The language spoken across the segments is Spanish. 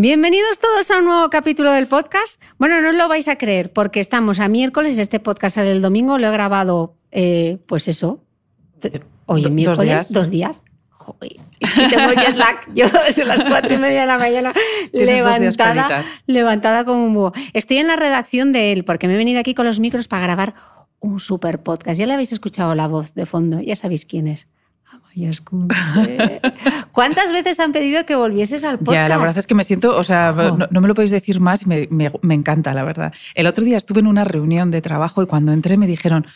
Bienvenidos todos a un nuevo capítulo del podcast. Bueno, no os lo vais a creer porque estamos a miércoles, este podcast sale el domingo, lo he grabado, eh, pues eso, hoy en miércoles, dos días. dos días. Joder, y tengo jet lag. Yo desde las cuatro y media de la mañana levantada, levantada como un búho. Estoy en la redacción de él porque me he venido aquí con los micros para grabar un super podcast. Ya le habéis escuchado la voz de fondo, ya sabéis quién es. ¿Cuántas veces han pedido que volvieses al podcast? Ya, la verdad es que me siento, o sea, no, no me lo podéis decir más y me, me- me encanta, la verdad. El otro día estuve en una reunión de trabajo y cuando entré me dijeron,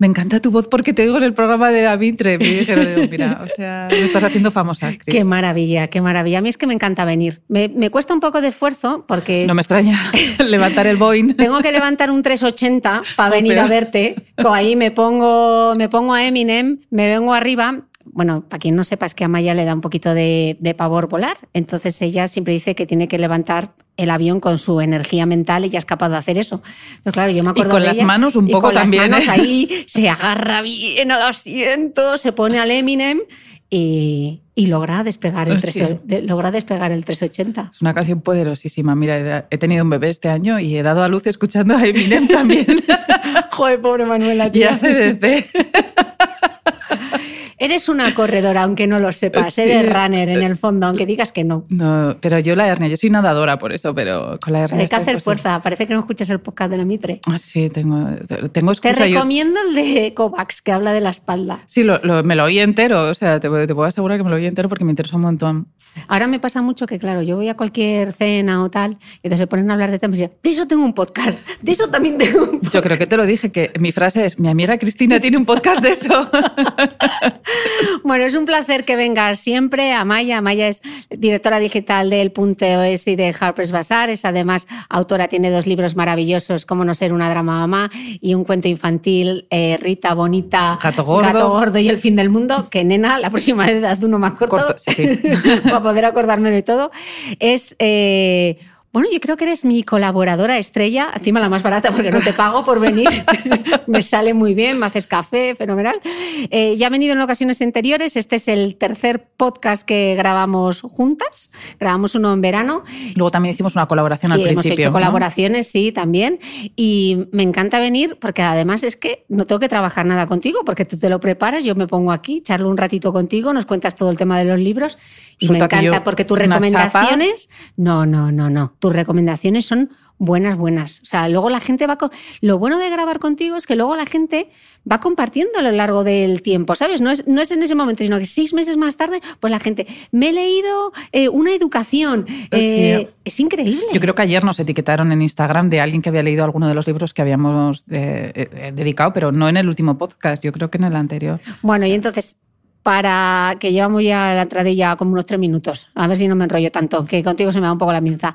me encanta tu voz porque te oigo en el programa de la Mitre. Me dijeron, digo, mira, o sea, me estás haciendo famosa. Qué maravilla, qué maravilla. A mí es que me encanta venir. Me, me cuesta un poco de esfuerzo porque No me extraña levantar el Boeing. tengo que levantar un 380 para venir peor. a verte. Ahí me pongo, me pongo a Eminem, me vengo arriba. Bueno, para quien no sepa, es que a Maya le da un poquito de, de pavor volar. Entonces ella siempre dice que tiene que levantar el avión con su energía mental y ya es capaz de hacer eso. Entonces, claro, yo me acuerdo con de las ella, manos un y poco con las también, manos ¿eh? ahí se agarra bien al asiento, se pone al Eminem y, y logra despegar el, Sí. 3, de- logra despegar el 380. Es una canción poderosísima. Mira, he- tenido un bebé este año y he dado a luz escuchando a Eminem también. Joder, pobre Manuela, y ACDC. Eres una corredora, aunque no lo sepas. Sí. Eres runner en el fondo, aunque digas que no. No, pero yo la hernia, yo soy nadadora por eso, pero con la hernia... Hay que hacer fuerza. Parece que no escuchas el podcast de la Mitre. Ah, sí, tengo, tengo Te excusa. yo- recomiendo el de Kovacs, que habla de la espalda. Sí, lo- lo- me lo oí entero, o sea, te, te puedo asegurar que me lo oí entero porque me interesa un montón. Ahora me pasa mucho que, claro, yo voy a cualquier cena o tal, y entonces se ponen a hablar de temas y yo, de eso tengo un podcast, de eso también tengo un podcast. Yo creo que te lo dije, que mi frase es, mi amiga Cristina tiene un podcast de eso. Bueno, es un placer que vengas siempre. Amaya, Amaya es directora digital del Punto.es y de Harper's Bazaar. Es además autora, tiene dos libros maravillosos, Cómo no ser una drama mamá y un cuento infantil, eh, Rita Bonita, Gato gordo. Gato gordo y el fin del mundo. Que nena, la próxima vez haz uno más corto, Corto, sí, sí. poder acordarme de todo. Es... eh, Bueno, yo creo que eres mi colaboradora estrella, encima la más barata porque no te pago por venir. me sale muy bien, me haces café, fenomenal. Eh, ya he venido en ocasiones anteriores, este es el tercer podcast que grabamos juntas, grabamos uno en verano. Luego también hicimos una colaboración al y principio. Hemos hecho ¿no? colaboraciones, sí, también. Y me encanta venir porque además es que no tengo que trabajar nada contigo porque tú te lo preparas, yo me pongo aquí, charlo un ratito contigo, nos cuentas todo el tema de los libros y me encanta porque tus recomendaciones... No, no, no, no. Tus recomendaciones son buenas, buenas. O sea, luego la gente va... Lo bueno de grabar contigo es que luego la gente va compartiendo a lo largo del tiempo, ¿sabes? No es, no es en ese momento, sino que seis meses más tarde, pues la gente, me he leído eh, una educación. Eh, Es increíble. Yo creo que ayer nos etiquetaron en Instagram de alguien que había leído alguno de los libros que habíamos eh, eh, dedicado, pero no en el último podcast, yo creo que en el anterior. Bueno, y entonces, para que llevamos ya la entradilla como unos tres minutos, a ver si no me enrollo tanto, que contigo se me da un poco la minza.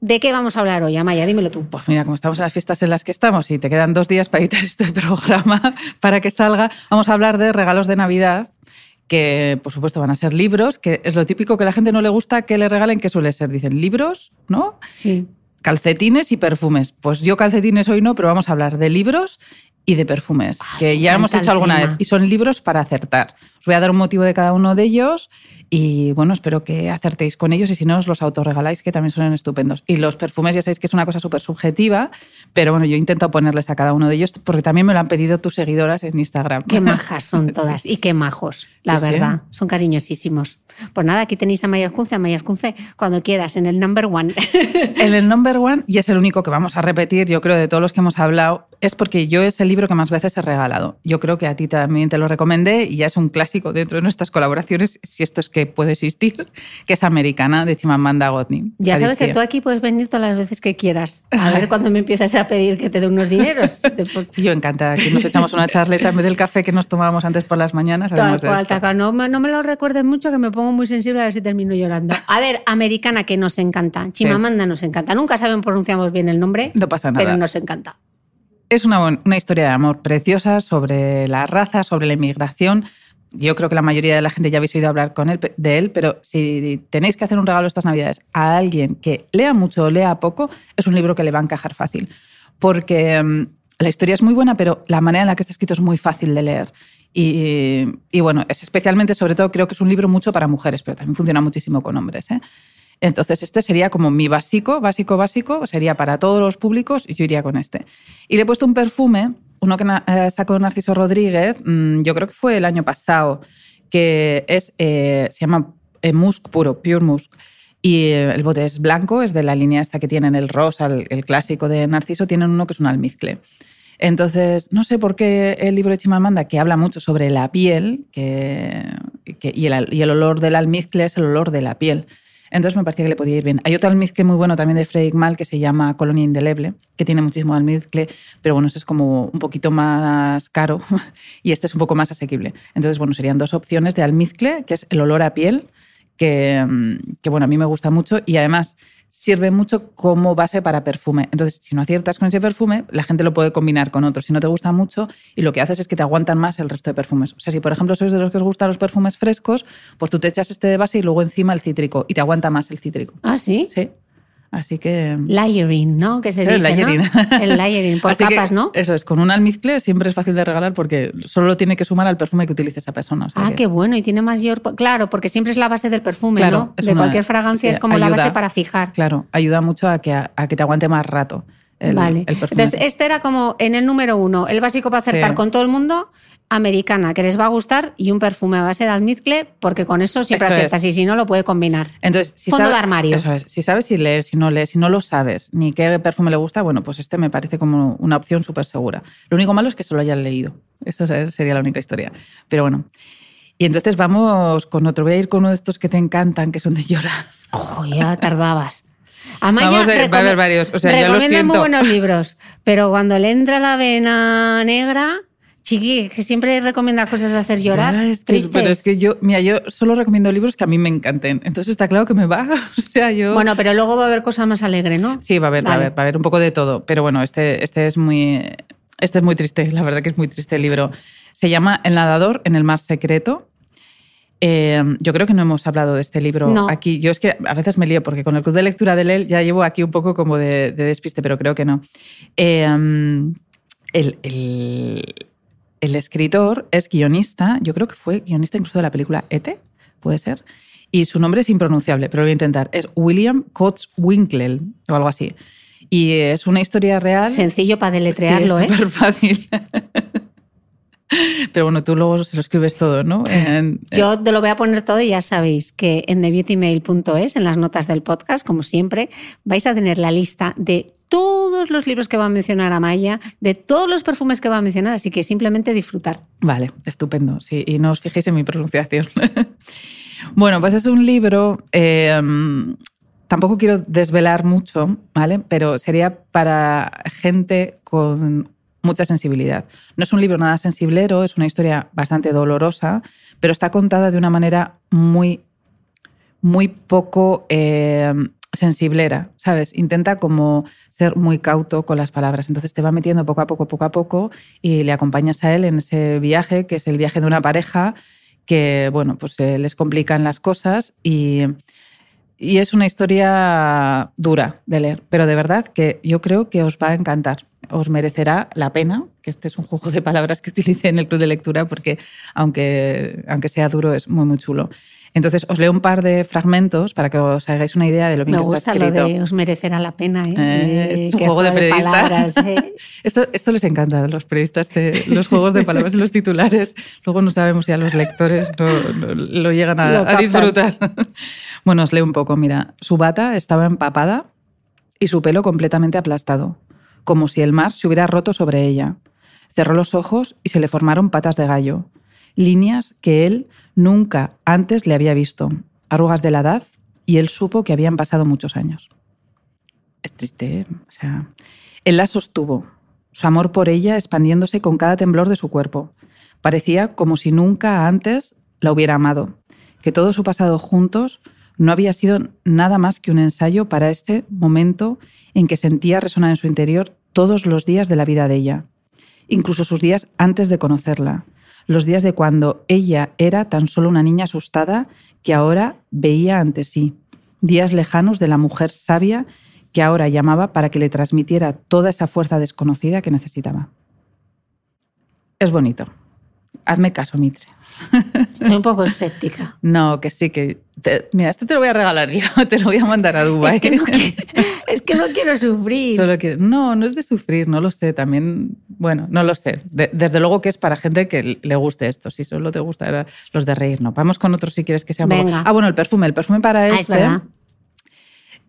¿De qué vamos a hablar hoy, Amaya? Dímelo tú. Pues mira, como estamos en las fiestas en las que estamos y te quedan dos días para editar este programa para que salga, vamos a hablar de regalos de Navidad que por supuesto van a ser libros, que es lo típico que a la gente no le gusta que le regalen, que suele ser, dicen libros, ¿no? Sí. Calcetines y perfumes. Pues yo calcetines hoy no, pero vamos a hablar de libros y de perfumes, Ay, que ya hemos hecho alguna tema. vez. Y son libros para acertar. Os voy a dar un motivo de cada uno de ellos y bueno, espero que acertéis con ellos y si no os los autorregaláis, que también son estupendos. Y los perfumes ya sabéis que es una cosa súper subjetiva, pero bueno, yo intento ponerles a cada uno de ellos porque también me lo han pedido tus seguidoras en Instagram. Qué majas son todas y qué majos, la Sí, sí. verdad. Son cariñosísimos. Pues nada, aquí tenéis a Maya Kunce, a Maya Kunce, cuando quieras, en el number one. En el number one, y es el único que vamos a repetir, yo creo, de todos los que hemos hablado, es porque yo es el libro que más veces he regalado. Yo creo que a ti también te lo recomendé y ya es un clásico dentro de nuestras colaboraciones, si esto es que puede existir, que es Americana de Chimamanda Godney. Ya sabes que tú aquí puedes venir todas las veces que quieras. A ver cuando me empiezas a pedir que te dé unos dineros. Sí, yo encantada. Aquí nos echamos una charleta en vez del café que nos tomábamos antes por las mañanas. Tal cual, esto. tal cual. No, me- no me lo recuerdes mucho que me pongo muy sensible a ver si termino llorando. A ver, americana que nos encanta. Chimamanda nos encanta. Nunca saben pronunciamos bien el nombre, No pasa nada. pero nos encanta. Es una, una historia de amor preciosa sobre la raza, sobre la inmigración. Yo creo que la mayoría de la gente ya habéis oído hablar con él, de él, pero si tenéis que hacer un regalo estas Navidades a alguien que lea mucho o lea poco, es un libro que le va a encajar fácil. Porque mm, la historia es muy buena, pero la manera en la que está escrito es muy fácil de leer. Y, y bueno, es especialmente, sobre todo, creo que es un libro mucho para mujeres, pero también funciona muchísimo con hombres. ¿eh? Entonces, este sería como mi básico, básico, básico, sería para todos los públicos y yo iría con este. Y le he puesto un perfume, uno que eh, sacó Narciso Rodríguez, mm, yo creo que fue el año pasado, que es, eh, se llama eh, Musk puro, Pure Musk. Y el bote es blanco, es de la línea esta que tienen el rosa, el, el clásico de Narciso, tienen uno que es un almizcle. Entonces, no sé por qué el libro de Chimamanda, que habla mucho sobre la piel, que, que- y, el, y el olor del almizcle es el olor de la piel. Entonces me parecía que le podía ir bien. Hay otro almizcle muy bueno también de Frederick Mal que se llama Colonia Indeleble, que tiene muchísimo almizcle, pero bueno, ese es como un poquito más caro y este es un poco más asequible. Entonces, bueno, serían dos opciones de almizcle, que es el olor a piel, que, mm, que, bueno, a mí me gusta mucho y además sirve mucho como base para perfume. Entonces, si no aciertas con ese perfume, la gente lo puede combinar con otro. Si no te gusta mucho, y lo que haces es que te aguantan más el resto de perfumes. O sea, si por ejemplo sois de los que os gustan los perfumes frescos, pues tú te echas este de base y luego encima el cítrico y te aguanta más el cítrico. Ah, sí. Sí. Así que... Layering, ¿no? Que se Sí, dice, el layering. ¿no? El layering, por Así que capas, ¿no? Eso es, con un almizcle siempre es fácil de regalar porque solo lo tiene que sumar al perfume que utilice esa persona. o sea Ah, que- qué bueno. Y tiene mayor... Claro, porque siempre es la base del perfume, Claro, ¿no? De una- cualquier fragancia es como la base para fijar. Claro, ayuda mucho a que, a, que te aguante más rato el, vale. el. Entonces, este era como en el número uno, el básico para acertar Sí. con todo el mundo, americana, que les va a gustar, y un perfume a base de almizcle, porque con eso siempre Eso es. y si no, lo puede combinar. Entonces, si Fondo sabe- de armario. Eso es. Si sabes si lees, si no lees, si no lo sabes, ni qué perfume le gusta, bueno, pues este me parece como una opción súper segura. Lo único malo es que solo hayan leído. Esa es- sería la única historia. Pero bueno. Y entonces vamos con otro. Voy a ir con uno de estos que te encantan, que son de llorar. Ojo, ya tardabas. Amaya Vamos a ver, va a haber varios, o sea, recomienda muy buenos libros, pero cuando le entra la vena negra, chiqui, que siempre recomienda cosas de hacer llorar, Ya, es que- tristes. pero es que yo, mira, yo solo recomiendo libros que a mí me encanten. Entonces está claro que me va. O sea, yo. Bueno, pero luego va a haber cosas más alegres, ¿no? Sí, va a haber, va a haber, va a haber un poco de todo. Pero bueno, este, este es muy. Este es muy triste, la verdad que es muy triste el libro. Se llama El nadador en el mar secreto. Eh, yo creo que no hemos hablado de este libro No. aquí. Yo es que a veces me lío porque con el club de lectura de él ya llevo aquí un poco como de, de despiste, pero creo que no. Eh, el, el- el escritor es guionista, yo creo que fue guionista incluso de la película Ete, puede ser. Y su nombre es impronunciable, pero lo voy a intentar. Es William Coates Winkle o algo así. Y es una historia real. Sencillo para deletrearlo, Sí, ¿eh? es súper fácil. Pero bueno, tú luego se lo escribes todo, ¿no? En- Yo te lo voy a poner todo y ya sabéis que en thebeautymail.es, en las notas del podcast, como siempre, vais a tener la lista de todos los libros que va a mencionar Amaya, de todos los perfumes que va a mencionar, así que simplemente disfrutar. Vale, estupendo. Sí, y no os fijéis en mi pronunciación. bueno, pues es un libro. eh, tampoco quiero desvelar mucho, ¿vale? Pero sería para gente con mucha sensibilidad. No es un libro nada sensiblero, es una historia bastante dolorosa, pero está contada de una manera muy, muy poco eh, sensiblera, ¿sabes? Intenta como ser muy cauto con las palabras. Entonces te va metiendo poco a poco, poco a poco y le acompañas a él en ese viaje, que es el viaje de una pareja que, bueno, pues eh, les complican las cosas y, y es una historia dura de leer, pero de verdad que yo creo que os va a encantar. Os merecerá la pena, que este es un juego de palabras que utilicé en el club de lectura, porque aunque, aunque sea duro, es muy, muy chulo. Entonces, os leo un par de fragmentos para que os hagáis una idea de lo bien Me que gusta está lo escrito. de os merecerá la pena, ¿eh? Eh, es un juego de periodista. palabras, ¿eh? Esto, esto les encanta a los periodistas, de los juegos de palabras y los titulares. Luego no sabemos si a los lectores no- no lo llegan a, Lo a disfrutar. Bueno, os leo un poco. Mira, su bata estaba empapada y su pelo completamente aplastado, como si el mar se hubiera roto sobre ella. Cerró los ojos y se le formaron patas de gallo, líneas que él nunca antes le había visto, arrugas de la edad, y él supo que habían pasado muchos años. Es triste, ¿eh? O sea, él la sostuvo, su amor por ella expandiéndose con cada temblor de su cuerpo. Parecía como si nunca antes la hubiera amado, que todo su pasado juntos no había sido nada más que un ensayo para este momento en que sentía resonar en su interior todos los días de la vida de ella, incluso sus días antes de conocerla, los días de cuando ella era tan solo una niña asustada que ahora veía ante sí, días lejanos de la mujer sabia que ahora llamaba para que le transmitiera toda esa fuerza desconocida que necesitaba. Es bonito. Hazme caso, Mitre. Estoy un poco escéptica. No, que sí, que... te- mira, esto te lo voy a regalar yo, te lo voy a mandar a Dubái. Es que, no, es que no quiero sufrir. Solo que, no, no es de sufrir, no lo sé. También, bueno, no lo sé. De- desde luego que es para gente que le guste esto. Si solo te gusta los de reír, no. Vamos con otros si quieres que sea un poco- Venga. Ah, bueno, el perfume. El perfume para Ah, este. es verdad.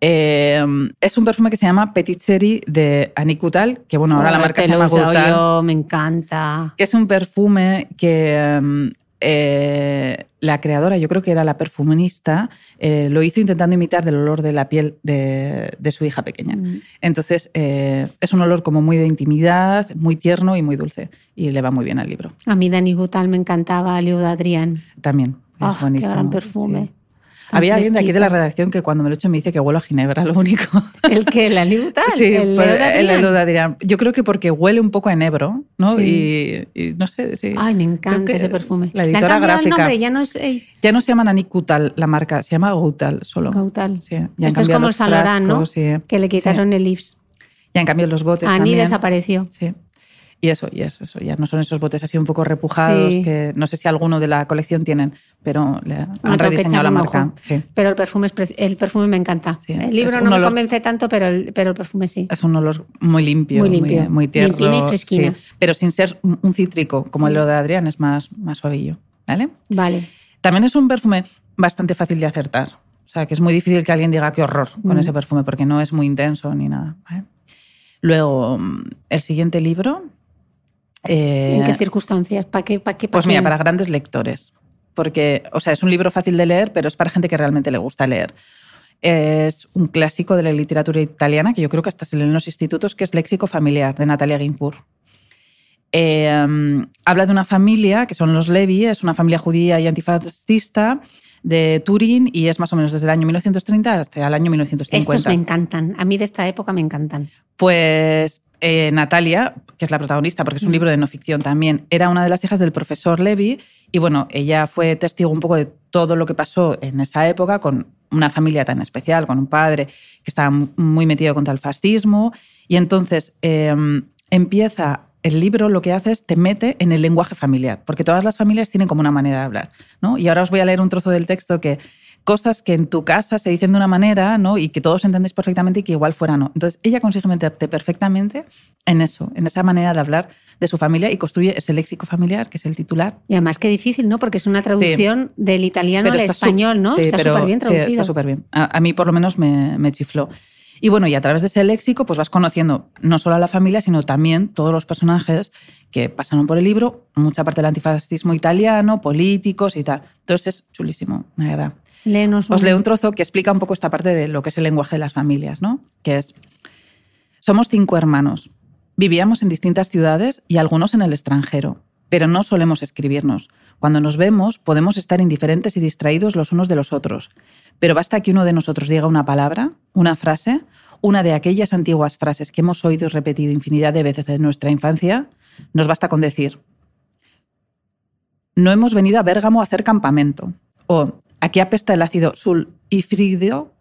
Eh, es un perfume que se llama Petit Cherry de Annie Coutal, que bueno, ahora la Oh, marca este se llama Coutal. yo, me encanta. que es un perfume que mm, eh, la creadora, yo creo que era la perfumista, eh, lo hizo intentando imitar del olor de la piel de, de su hija pequeña. Mm. Entonces, eh, es un olor como muy de intimidad, muy tierno y muy dulce. Y le va muy bien al libro. A mí Dani Gutal me encantaba, Liu de Adrián. También. Es Ah, qué buenísimo. gran perfume. sí. Había alguien de aquí de la redacción que cuando me lo echo me dice que huelo a ginebra, lo único. ¿El que ¿La Liu Gutal? Sí, ¿El pues, el Adrián. Yo creo que porque huele un poco a enebro, ¿no? Sí. Y, y no sé, sí. Ay, me encanta que ese perfume. La editora cambiado el gráfica. nombre, ya no es eh, Ya no se llama Nani Kutal la marca, se llama Goutal solo. Gautal. Sí, ya Esto es como el San Laurent, ¿no? sí. Que le quitaron el Ives. Ya han cambiado los botes Ani también. desapareció. Sí. Y eso, y es eso. Ya no son esos botes así un poco repujados Sí. que no sé si alguno de la colección tienen, pero le Ah, han que rediseñado la marca. Sí. Pero el perfume, es el perfume me encanta. Sí, el libro no me olor- convence tanto, pero el, pero el perfume sí. Es un olor muy limpio, Muy limpio. muy tierno. Limpina y fresquina. Pero sin ser un cítrico, como el de Adrián, es más, más suavillo. ¿Vale? Vale. También es un perfume bastante fácil de acertar. O sea, que es muy difícil que alguien diga qué horror con Mm. ese perfume, porque no es muy intenso ni nada. ¿vale? Luego, mm, el siguiente libro. Eh, ¿En qué circunstancias? ¿Para qué? ¿Para qué? pues mira, para grandes lectores. Porque, o sea, es un libro fácil de leer, pero es para gente que realmente le gusta leer. Es un clásico de la literatura italiana que yo creo que hasta se lee en los institutos, que es Léxico Familiar, de Natalia Ginzburg. Eh, um, habla de una familia, que son los Levi, es una familia judía y antifascista de Turín y es más o menos desde el año 1930 hasta el año 1950. Estos me encantan. A mí de esta época me encantan. Pues eh, Natalia, que es la protagonista, porque es un libro de no ficción también, era una de las hijas del profesor Levy y bueno, ella fue testigo un poco de todo lo que pasó en esa época con una familia tan especial, con un padre que estaba muy metido contra el fascismo y entonces em, empieza el libro lo que hace es te mete en el lenguaje familiar, porque todas las familias tienen como una manera de hablar. ¿no? Y ahora os voy a leer un trozo del texto que cosas que en tu casa se dicen de una manera ¿no? y que todos entendéis perfectamente y que igual fuera no. Entonces ella consigue meterte perfectamente en eso, en esa manera de hablar de su familia y construye ese léxico familiar que es el titular. Y además qué difícil, ¿no? Porque es una traducción del italiano al español, ¿no? está súper bien traducido. Sí, está súper bien. A, mí por lo menos me, me chifló. Y bueno, y a través de ese léxico, pues vas conociendo no solo a la familia, sino también todos los personajes que pasaron por el libro, mucha parte del antifascismo italiano, políticos y tal. Entonces es chulísimo, la verdad. Os leo un trozo que explica un poco esta parte de lo que es el lenguaje de las familias, ¿no? Que es, somos cinco hermanos. Vivíamos en distintas ciudades y algunos en el extranjero, pero no solemos escribirnos. Cuando nos vemos podemos estar indiferentes y distraídos los unos de los otros, pero basta que uno de nosotros diga una palabra, una frase, una de aquellas antiguas frases que hemos oído y repetido infinidad de veces en nuestra infancia, nos basta con decir, no hemos venido a Bérgamo a hacer campamento, o aquí apesta el ácido sulfídrico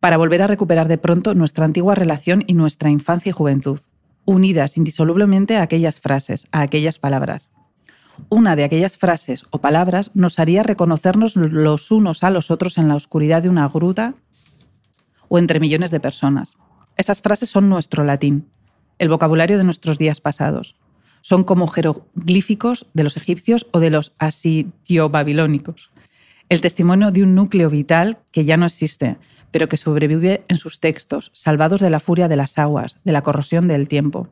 para volver a recuperar de pronto nuestra antigua relación y nuestra infancia y juventud, unidas indisolublemente a aquellas frases, a aquellas palabras una de aquellas frases o palabras nos haría reconocernos los unos a los otros en la oscuridad de una gruta o entre millones de personas. Esas frases son nuestro latín, el vocabulario de nuestros días pasados. Son como jeroglíficos de los egipcios o de los asirio-babilónicos. El testimonio de un núcleo vital que ya no existe, pero que sobrevive en sus textos, salvados de la furia de las aguas, de la corrosión del tiempo.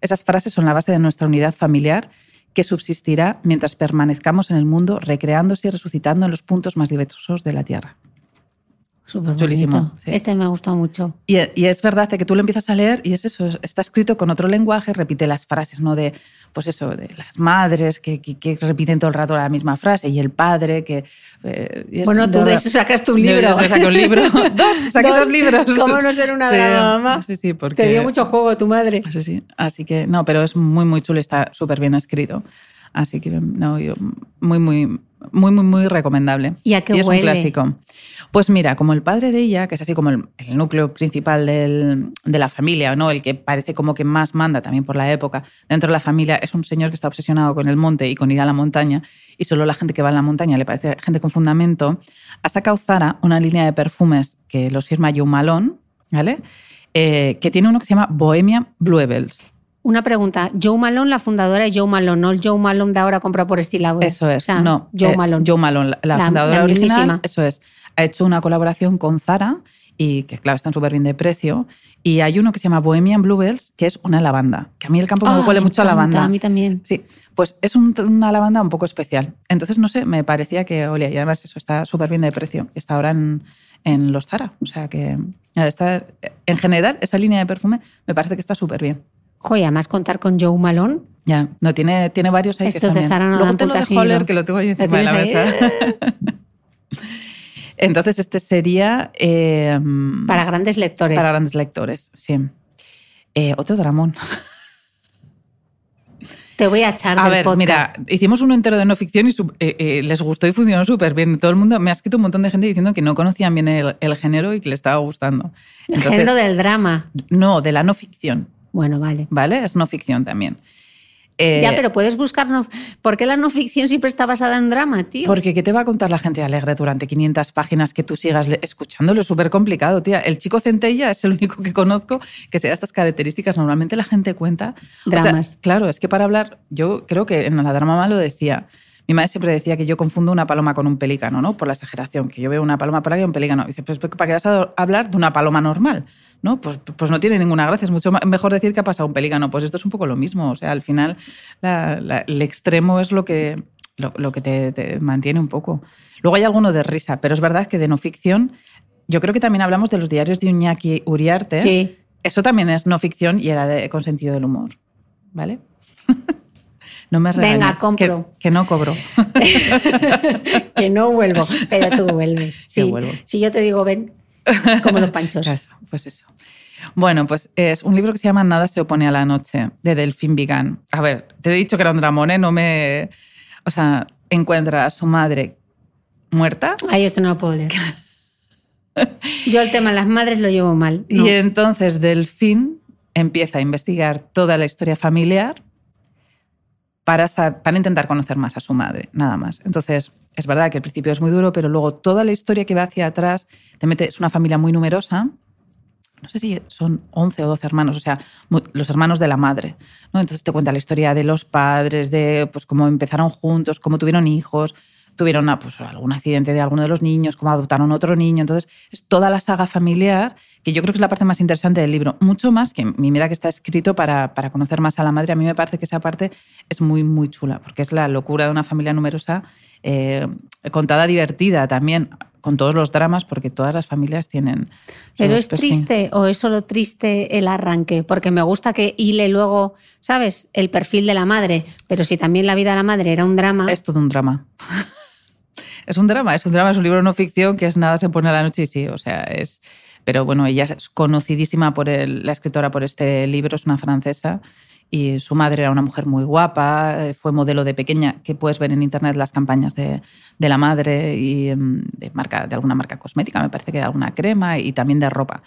Esas frases son la base de nuestra unidad familiar que subsistirá mientras permanezcamos en el mundo recreándose y resucitando en los puntos más diversos de la Tierra. Súper Chulísimo. Este me ha gustado mucho. Y, es verdad que tú lo empiezas a leer y es eso, está escrito con otro lenguaje, repite las frases, ¿no? De, pues eso, de las madres que, que, repiten todo el rato la misma frase y el padre que... Eh, bueno, tú de eso sacas tu libro. Yo saco un libro. dos, saqué dos, libros. ¿Cómo no ser una mamá? Sí, sí, porque... Te dio mucho juego tu madre. Sí, sí. Así que, no, pero es muy, muy chulo, está súper bien escrito. Así que, no, yo, muy, muy muy, muy, muy recomendable. ¿Y a qué y es un clásico. Pues mira, como el padre de ella, que es así como el, núcleo principal del, de la familia, ¿no? el que parece como que más manda también por la época, dentro de la familia es un señor que está obsesionado con el monte y con ir a la montaña, y solo la gente que va a la montaña le parece gente con fundamento, ha sacado Zara una línea de perfumes que los firma Joe Malone, ¿vale? Eh, que tiene uno que se llama Bohemian Bluebells. Una pregunta, Joe Malone, la fundadora de Joe Malone, no el Joe Malone de ahora compra por estilado. Eso es, no. Joe eh, Malone. Joe Malone, la, fundadora original, eso es. Ha hecho una colaboración con Zara y que claro, están súper bien de precio. Y hay uno que se llama Bohemian Bluebells, que es una lavanda, que a mí el campo me huele mucho a lavanda. A mí también. Sí, pues es una lavanda un poco especial. Entonces, no sé, me parecía que olía, y además eso está súper bien de precio. Está ahora en, en los Zara. O sea que está, en general, esa línea de perfume me parece que está súper bien. Joder, además contar con Joe Malone. Ya, no, tiene, tiene varios ahí Estos que de Zara no Luego dan de Holler, que lo tengo ahí encima de la mesa. Entonces, este sería... Em, para grandes lectores. Para grandes lectores, sí. Eh, otro dramón. Te voy a echar a del ver, podcast. mira, hicimos uno entero de no ficción y eh, eh, les gustó y funcionó súper bien. Todo el mundo, me ha escrito un montón de gente diciendo que no conocían bien el, género y que le estaba gustando. el género del drama. No, de la no ficción. Bueno, vale. ¿Vale? Es no ficción también. ya, eh, pero puedes buscar. No... ¿Por qué la no ficción siempre está basada en drama, tío? Porque ¿qué te va a contar la gente alegre durante 500 páginas que tú sigas escuchándolo? Es súper complicado, tía. El chico centella es el único que conozco que sea estas características. Normalmente la gente cuenta. Dramas. claro, es que para hablar, yo creo que en la drama lo decía. Mi madre siempre decía que yo confundo una paloma con un pelícano, ¿no? Por la exageración, que yo veo una paloma por ahí y un pelícano. dice, pues ¿para qué vas a hablar de una paloma normal? ¿no? Pues, pues no tiene ninguna gracia. Es mucho mejor decir que ha pasado un pelícano. Pues esto es un poco lo mismo. O sea, al final el extremo es lo que, lo, que te, mantiene un poco. Luego hay alguno de risa, pero es verdad que de no ficción, yo creo que también hablamos de los diarios de Uñaki Uriarte. Sí. Eso también es no ficción y era de, con sentido del humor. ¿Vale? No me regañes, Venga, compro. Que, no cobro. que no vuelvo, pero tú vuelves. Sí, vuelvo. Si yo te digo ven, como los panchos. pues eso. Bueno, pues es un libro que se llama Nada se opone a la noche, de Delphine Vigan. A ver, te he dicho que era un dramón, ¿eh? No me... O sea, encuentra a su madre muerta. Ay, esto no lo puedo leer. Yo el tema de las madres lo llevo mal. Y entonces Delphine empieza a investigar toda la historia familiar para, para intentar conocer más a su madre, nada más. Entonces, es verdad que el principio es muy duro, pero luego toda la historia que va hacia atrás, te mete, es una familia muy numerosa, no sé si son 11 o 12 hermanos, o sea, los hermanos de la madre. ¿no? Entonces te cuenta la historia de los padres, de pues, cómo empezaron juntos, cómo tuvieron hijos, tuvieron pues, algún accidente de alguno de los niños, cómo adoptaron otro niño. Entonces es toda la saga familiar, que yo creo que es la parte más interesante del libro. Mucho más que, mira que está escrito para, para conocer más a la madre, a mí me parece que esa parte es muy, muy chula, porque es la locura de una familia numerosa eh, contada divertida también, con todos los dramas, porque todas las familias tienen. Pero es triste o es solo triste el arranque, porque me gusta que hile luego, ¿sabes? El perfil de la madre, pero si también la vida de la madre era un drama. Es todo un drama. Es un drama, es un drama, es un libro no ficción que es nada se pone a la noche y sí, o sea, es. Pero bueno, ella es conocidísima por la escritora por este libro, es una francesa y su madre era una mujer muy guapa, eh, fue modelo de pequeña, que puedes ver en internet las campañas de, de, la madre y mm, de, marca, de alguna marca cosmética, me parece que de alguna crema y también de ropa.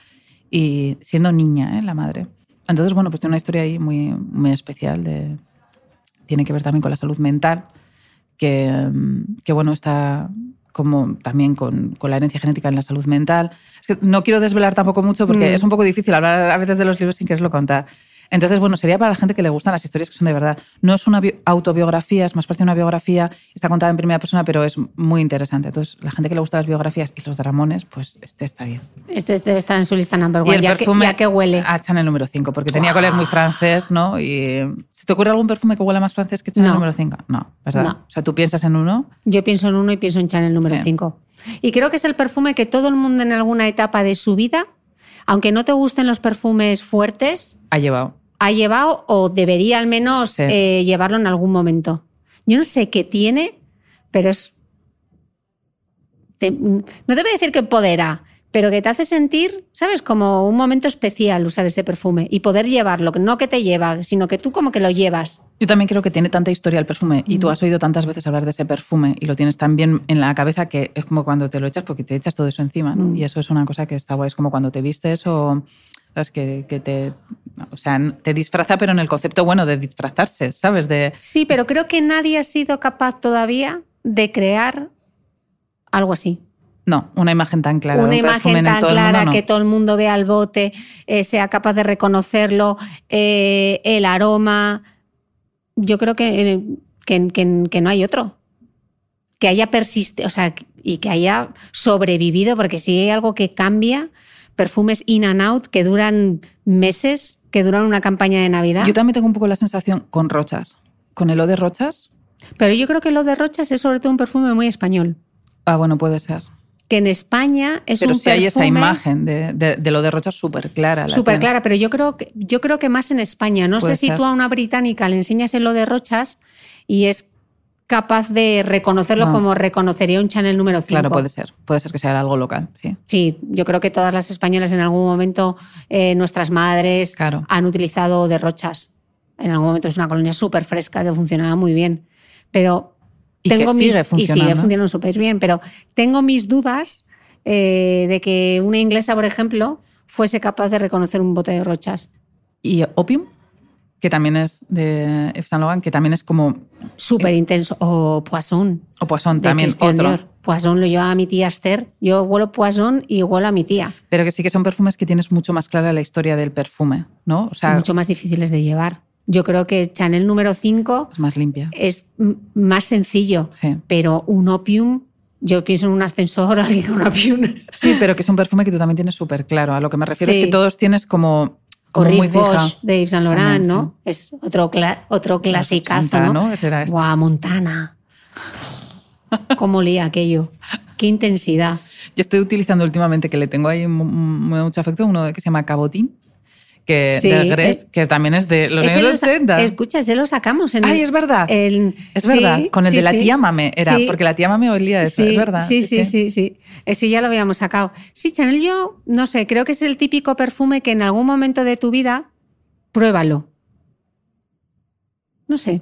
Y siendo niña, ¿eh? la madre. Entonces, bueno, pues tiene una historia ahí muy, muy especial, de, tiene que ver también con la salud mental, que, mm, que bueno, está como también con, con, la herencia genética en la salud mental. no quiero desvelar tampoco mucho porque mm. es un poco difícil hablar a veces de los libros sin quererlo contar. Entonces, bueno, sería para la gente que le gustan las historias que son de verdad. No es una autobiografía, es más parece una biografía, está contada en primera persona, pero es muy interesante. Entonces, la gente que le gustan las biografías y los dramones, pues este está bien. Este, debe estar en su lista number one, ya, perfume que, ya, huele. A Chanel número 5, porque tenía que oler muy francés, ¿no? Y ¿Se te ocurre algún perfume que huela más francés que Chanel número 5? No, ¿verdad? O sea, ¿tú piensas en uno? Yo pienso en uno y pienso en Chanel número 5. Y creo que es el perfume que todo el mundo en alguna etapa de su vida, aunque no te gusten los perfumes fuertes, ha llevado ha llevado o debería al menos eh, llevarlo en algún momento. Yo no sé qué tiene, pero es... no te voy a decir que empodera, pero que te hace sentir, ¿sabes? Como un momento especial usar ese perfume y poder llevarlo, no que te lleva, sino que tú como que lo llevas. Yo también creo que tiene tanta historia el perfume y tú has oído tantas veces hablar de ese perfume y lo tienes tan bien en la cabeza que es como cuando te lo echas porque te echas todo eso encima, ¿no? Mm. Y eso es una cosa que está guay, es como cuando te vistes o ¿sabes? Que, que, te, o sea, te disfraza, pero en el concepto bueno de disfrazarse, ¿sabes? De... Sí, pero creo que nadie ha sido capaz todavía de crear algo así. No, una imagen tan clara. Una imagen tan clara que todo el mundo vea el bote, eh, sea capaz de reconocerlo, eh, el aroma. Yo creo que, que, que, no hay otro. Que haya persistido, o sea, y que haya sobrevivido, porque si hay algo que cambia, perfumes in and out que duran meses, que duran una campaña de Navidad. Yo también tengo un poco la sensación con Rochas, con el O de Rochas. Pero yo creo que el O de Rochas es sobre todo un perfume muy español. Ah, bueno, puede ser que en España es pero un si hay esa imagen de, de, lo de Rochas súper clara. Súper clara, pero yo creo, que, yo creo que más en España. No sé si tú a una británica le enseñas el lo de Rochas y es capaz de reconocerlo como reconocería un Chanel número 5. Claro, puede ser. Puede ser que sea algo local, sí. Sí, yo creo que todas las españolas en algún momento, eh, nuestras madres han utilizado derrochas. En algún momento es una colonia súper fresca que funcionaba muy bien. Pero tengo mis, sigue y sigue funcionando súper bien, pero tengo mis dudas eh, de que una inglesa, por ejemplo, fuese capaz de reconocer un bote de rochas. ¿Y Opium? que también es de Yves Saint Laurent, que también es como... Súper intenso. O Poisson. O Poisson, también otro. Poisson lo lleva a mi tía Esther. Yo huelo Poisson y huelo a mi tía. Pero que sí que son perfumes que tienes mucho más clara la historia del perfume, ¿no? O sea, mucho más difíciles de llevar. Yo creo que Chanel número 5 es más limpia. Es más sencillo, sí. pero un opium yo pienso en un ascensor, alguien con opium. Sí, pero que es un perfume que tú también tienes súper claro. A lo que me refiero es que todos tienes como o Riff Bosch de Yves Saint Laurent, ¿no? Es otro, otro clasicazo, ¿no? ¿no? Este. Guau, Montana. ¿Cómo lía aquello? Qué intensidad. Yo estoy utilizando últimamente, que le tengo ahí mucho afecto, uno que se llama Cabotín, que, Sí, de Gress, que también es de los años lo sa- 80. Escucha, ese lo sacamos en Ay, el- es verdad. el- Es verdad, sí, con el sí, de la tía Mame era, porque la tía Mame olía eso, es verdad. Sí, sí, sí, sí. Ese ya lo habíamos sacado. Sí, Chanel, yo no sé, creo que es el típico perfume que en algún momento de tu vida, pruébalo. No sé.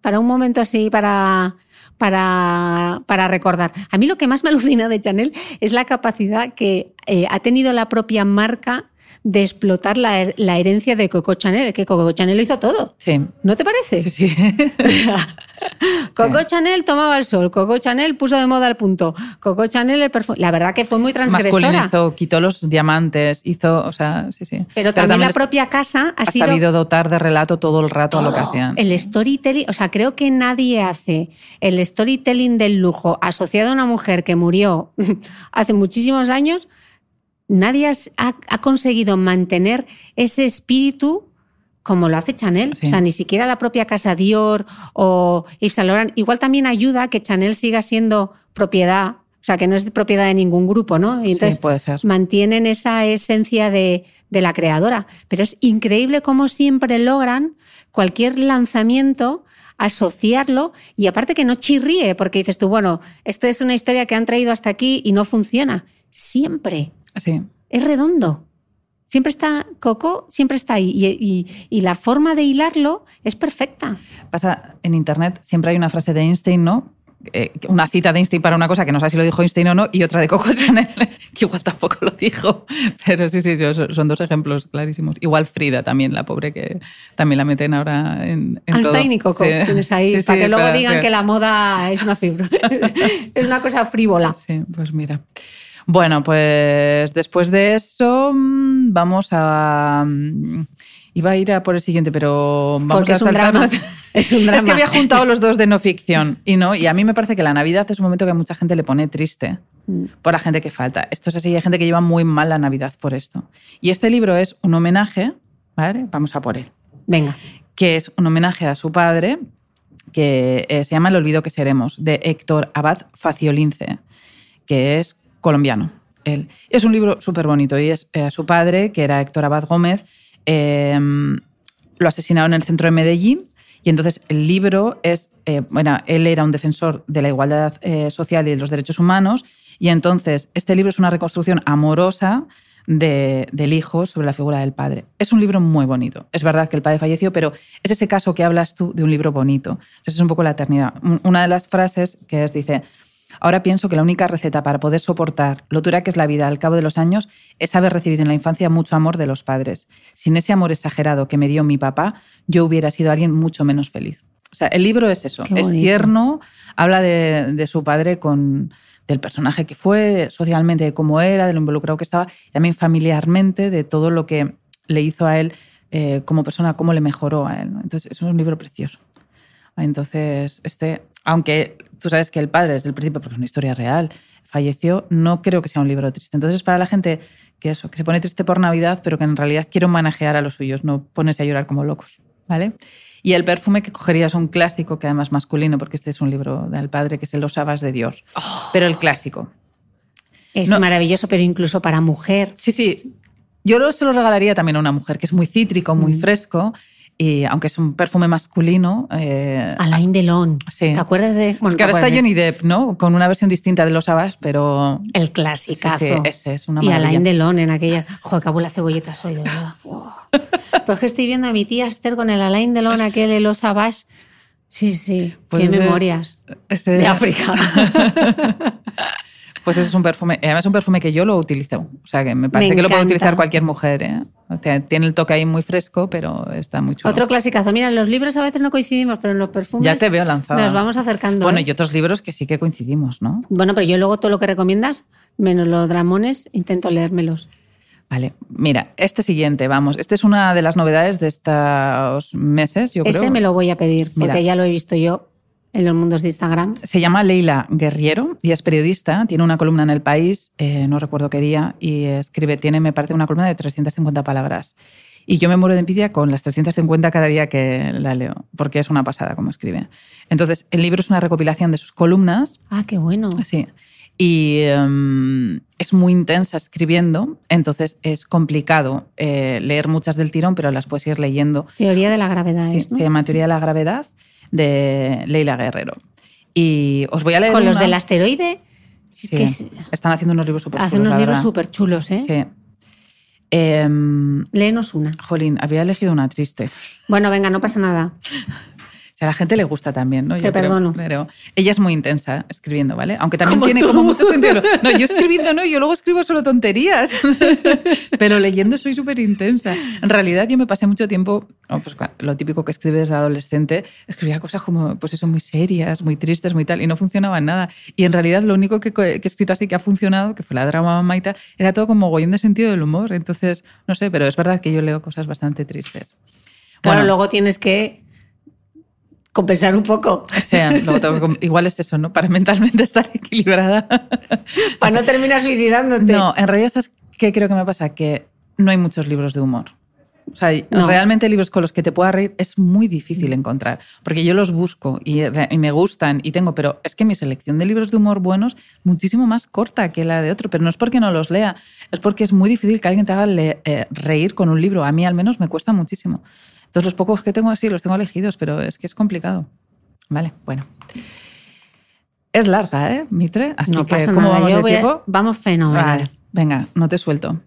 Para un momento así, para, para, para recordar. A mí lo que más me alucina de Chanel es la capacidad que eh, ha tenido la propia marca de explotar la, la herencia de Coco Chanel, que Coco Chanel lo hizo todo. Sí, ¿No te parece? sí, sí. O sea, Coco Chanel tomaba el sol, Coco Chanel puso de moda el punto, Coco Chanel el perfume. La verdad que fue muy transgresora. Masculinizó, quitó los diamantes, hizo, o sea, sí, sí. Pero también, la propia casa ha ha sido sabido dotar de relato todo el rato a lo que todo. hacían. El storytelling, o sea, creo que nadie hace el storytelling del lujo asociado a una mujer que murió hace muchísimos años. Nadie has- ha, ha conseguido mantener ese espíritu como lo hace Chanel. Sí. O sea, ni siquiera la propia casa Dior o Yves Saint Laurent. Igual también ayuda a que Chanel siga siendo propiedad, o sea, que no es propiedad de ningún grupo, ¿no? Y entonces sí, puede ser. mantienen esa esencia de, de la creadora. Pero es increíble cómo siempre logran cualquier lanzamiento asociarlo y aparte que no chirríe, porque dices tú, bueno, esto es una historia que han traído hasta aquí y no funciona. Siempre. Sí. Es redondo. Siempre está, Coco siempre está ahí y, y- y la forma de hilarlo es perfecta. Pasa en internet, siempre hay una frase de Einstein, ¿no? Eh, una cita de Einstein para una cosa que no sé si lo dijo Einstein o no, y otra de Coco Chanel, que igual tampoco lo dijo. Pero sí, sí, son dos ejemplos clarísimos. Igual Frida también, la pobre que también la meten ahora en, en todo. Einstein y Coco Sí. tienes ahí, Sí, sí, para que luego digan que- que la moda es una fibra. es una cosa frívola. Sí, pues mira. Bueno, pues después de eso mm, vamos a... mm, Iba a ir a por el siguiente, pero vamos Porque a es un saltarnos- drama. Es un Es que había juntado los dos de no ficción y no, y a mí me parece que la Navidad es un momento que a mucha gente le pone triste Mm. por la gente que falta. Esto es así, hay gente que lleva muy mal la Navidad por esto. Y este libro es un homenaje, ¿vale? Vamos a por él, Venga. que es un homenaje a su padre, que eh, se llama El olvido que seremos, de Héctor Abad Faciolince, que es colombiano. Él. Es un libro súper bonito y es eh, su padre, que era Héctor Abad Gómez, eh, lo asesinaron en el centro de Medellín y entonces el libro es, eh, bueno, él era un defensor de la igualdad eh, social y de los derechos humanos y entonces este libro es una reconstrucción amorosa de- del hijo sobre la figura del padre. Es un libro muy bonito. Es verdad que el padre falleció, pero es ese caso que hablas tú de un libro bonito. Esa es un poco la eternidad. Un- Una de las frases que es, dice, ahora pienso que la única receta para poder soportar lo dura que es la vida al cabo de los años es haber recibido en la infancia mucho amor de los padres. Sin ese amor exagerado que me dio mi papá, yo hubiera sido alguien mucho menos feliz. O sea, el libro es eso, es tierno, habla de, de su padre con del personaje que fue, socialmente de cómo era, de lo involucrado que estaba, también familiarmente de todo lo que le hizo a él eh, como persona, cómo le mejoró a él. ¿no? Entonces, es un libro precioso. Entonces, este, aunque tú sabes que el padre desde el principio, porque es una historia real, falleció, no creo que sea un libro triste. Entonces, para la gente que eso, que se pone triste por Navidad, pero que en realidad quiere homenajear a los suyos, no ponerse a llorar como locos, ¿vale? Y el perfume que cogería es un clásico, que además masculino, porque este es un libro del padre, que es el Los Sabas de Dior. Pero el clásico. Es No. maravilloso, pero incluso para mujer. Sí, sí. Yo se lo regalaría también a una mujer, que es muy cítrico, muy Mm. fresco, y aunque es un perfume masculino... eh, Alain Delon. Sí. ¿Te acuerdas de.? Bueno, que ahora ¿te está Johnny Depp, ¿no? Con una versión distinta de Los Sabas, pero... El clasicazo. sí, ese es una y maravilla. Alain Delon en aquella. Joder, que la cebolleta soy, de verdad. Wow. Pues es que estoy viendo a mi tía Esther con el Alain Delon, aquel de los Savage. Sí, sí. Pues Qué ese- memorias. Ese- De África. Pues ese es un perfume, además es un perfume que yo lo utilizo. O sea, que me parece Me que lo puede utilizar cualquier mujer. ¿eh? Tiene el toque ahí muy fresco, pero está muy chulo. Otro clasicazo. Mira, en los libros a veces no coincidimos, pero en los perfumes. ya te veo lanzada. Nos vamos acercando. Bueno, ¿eh? y otros libros que sí que coincidimos, ¿no? Bueno, pero yo luego todo lo que recomiendas, menos los dramones, intento leérmelos. Vale, mira, este siguiente, vamos. Este es una de las novedades de estos meses, yo Ese creo. me lo voy a pedir, porque Mira. ya lo he visto yo en los mundos de Instagram. Se llama Leila Guerriero y es periodista. Tiene una columna en El País, eh, no recuerdo qué día, y escribe, tiene, me parece, una columna de 350 palabras. Y yo me muero de envidia con las 350 cada día que la leo, porque es una pasada como escribe. Entonces, el libro es una recopilación de sus columnas, Ah, qué bueno. sí, y em, es muy intensa escribiendo, entonces es complicado eh, leer muchas del tirón, pero las puedes ir leyendo. Teoría de la gravedad. Sí, es, ¿no? Se llama Teoría de la Gravedad de Leila Guerrero. Y os voy a leer. Con los del asteroide. Sí, que es- están haciendo unos libros súper Hace unos libros súper chulos, ¿eh? Sí. Em, Léenos una. jolín, había elegido una triste. Bueno, venga, no pasa nada. Sea, a la gente le gusta también, ¿no? Te Yo creo, perdono. pero ella es muy intensa escribiendo, ¿vale? Aunque también Como tiene tú. como mucho sentido. No, yo escribiendo no, yo luego escribo solo tonterías. pero leyendo soy súper intensa. En realidad yo me pasé mucho tiempo, oh, pues, lo típico que escribe desde adolescente, escribía cosas como, pues eso, muy serias, muy tristes, muy tal, y no funcionaba nada. Y en realidad lo único que, que he escrito así que ha funcionado, que fue la drama mamá y tal, era todo como mogollón de sentido del humor. Entonces, no sé, pero es verdad que yo leo cosas bastante tristes. Claro, Bueno. luego tienes que compensar un poco O sea, luego tengo igual es eso, ¿no? Para mentalmente estar equilibrada. para no terminar suicidándote. No, en realidad, ¿sabes qué creo que me pasa? Que no hay muchos libros de humor. O sea, No. realmente libros con los que te pueda reír es muy difícil encontrar, porque yo los busco y, y me gustan y tengo, pero es que mi selección de libros de humor buenos es muchísimo más corta que la de otro, pero no es porque no los lea, es porque es muy difícil que alguien te haga le- eh, reír con un libro. A mí al menos me cuesta muchísimo. Entonces los pocos que tengo así los tengo elegidos, pero es que es complicado. Vale, bueno. Es larga, ¿eh, Mitre? Así no que, pasa ¿cómo nada. vamos yo de a-? Vamos fenomenal. Vale, venga, no te suelto.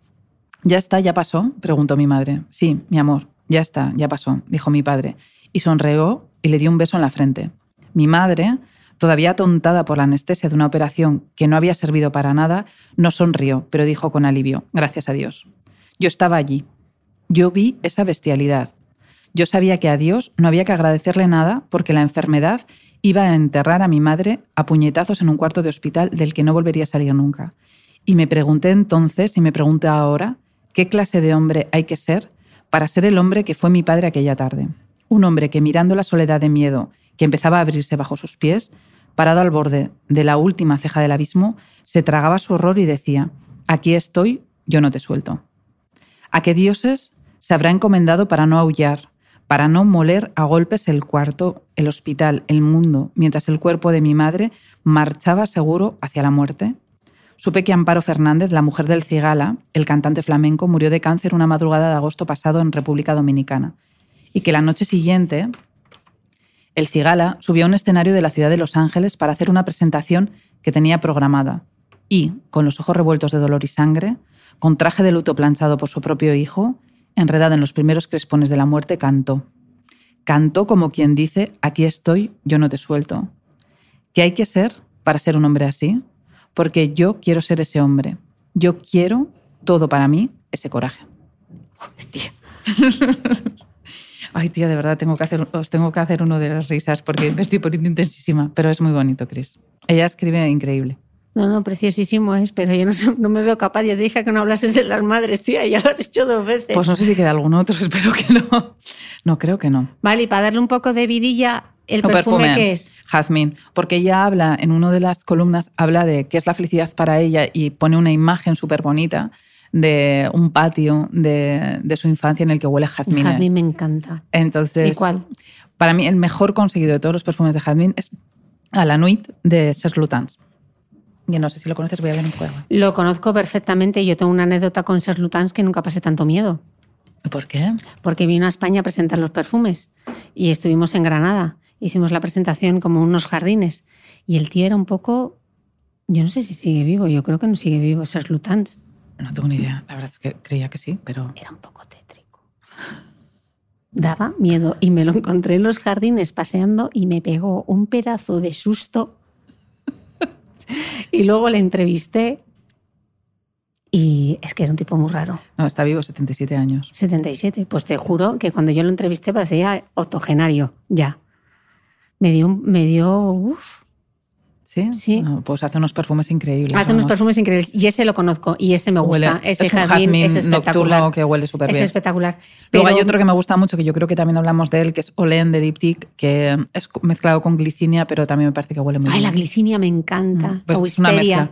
¿Ya está? ¿Ya pasó? Preguntó mi madre. Sí, mi amor, ya está, ya pasó, dijo mi padre. Y sonreó y le dio un beso en la frente. Mi madre, todavía atontada por la anestesia de una operación que no había servido para nada, no sonrió, pero dijo con alivio, gracias a Dios. Yo estaba allí. Yo vi esa bestialidad. Yo sabía que a Dios no había que agradecerle nada porque la enfermedad iba a enterrar a mi madre a puñetazos en un cuarto de hospital del que no volvería a salir nunca. Y me pregunté entonces, y me pregunto ahora, ¿qué clase de hombre hay que ser para ser el hombre que fue mi padre aquella tarde? Un hombre que mirando la soledad de miedo que empezaba a abrirse bajo sus pies, parado al borde de la última ceja del abismo, se tragaba su horror y decía, aquí estoy, yo no te suelto. ¿A qué dioses se habrá encomendado para no aullar, para no moler a golpes el cuarto, el hospital, el mundo, mientras el cuerpo de mi madre marchaba seguro hacia la muerte? Supe que Amparo Fernández, la mujer del Cigala, el cantante flamenco, murió de cáncer una madrugada de agosto pasado en República Dominicana. Y que la noche siguiente, el Cigala subió a un escenario de la ciudad de Los Ángeles para hacer una presentación que tenía programada. Y, con los ojos revueltos de dolor y sangre, con traje de luto planchado por su propio hijo, enredado en los primeros crespones de la muerte, cantó. Cantó como quien dice, aquí estoy, yo no te suelto. ¿Qué hay que ser para ser un hombre así? Porque yo quiero ser ese hombre. Yo quiero todo para mí, ese coraje. Ay, tía, de verdad, tengo que hacer, os tengo que hacer uno de las risas porque me estoy poniendo intensísima, pero es muy bonito, Chris. Ella escribe increíble. No, no, preciosísimo es, pero yo no, sé- no me veo capaz. Ya te dije que no hablases de las madres, tía, ya lo has hecho dos veces. Pues no sé si queda algún otro, espero que no. No, creo que no. vale, y para darle un poco de vidilla, ¿el O perfume, qué es? Jazmín, porque ella habla, en una de las columnas, habla de qué es la felicidad para ella y pone una imagen súper bonita de un patio de, de su infancia en el que huele jazmín. Jazmín me encanta. Entonces, ¿Y cuál? para mí el mejor conseguido de todos los perfumes de jazmín es a la Nuit de Serge Lutens. No sé si lo conoces, voy a ver un juego. Lo conozco perfectamente. Yo tengo una anécdota con Serge Lutens que nunca pasé tanto miedo. ¿Por qué? Porque vino a España a presentar los perfumes y estuvimos en Granada. Hicimos la presentación como unos jardines. Y el tío era un poco. Yo no sé si sigue vivo, yo creo que no sigue vivo, Serge Lutens. No tengo ni idea. La verdad es que creía que sí, pero... Era un poco tétrico. Daba miedo y me lo encontré en los jardines paseando y me pegó un pedazo de susto. Y luego le entrevisté y es que era un tipo muy raro. No, está vivo, 77 años. 77. Pues te juro que cuando yo lo entrevisté parecía octogenario, ya. Me dio, me dio, uf, ¿Sí? Sí. No, pues hace unos perfumes increíbles. hace unos perfumes increíbles y ese lo conozco y ese me gusta. Huele- ese es jazmín, es espectacular. nocturno que huele súper Es bien. espectacular. Luego hay otro que me gusta mucho, que yo creo que también hablamos de él, que es Olen de Diptyque, que es mezclado con glicinia, pero también me parece que huele muy Ay, bien. la glicinia me encanta. Mm, pues o es una mezcla.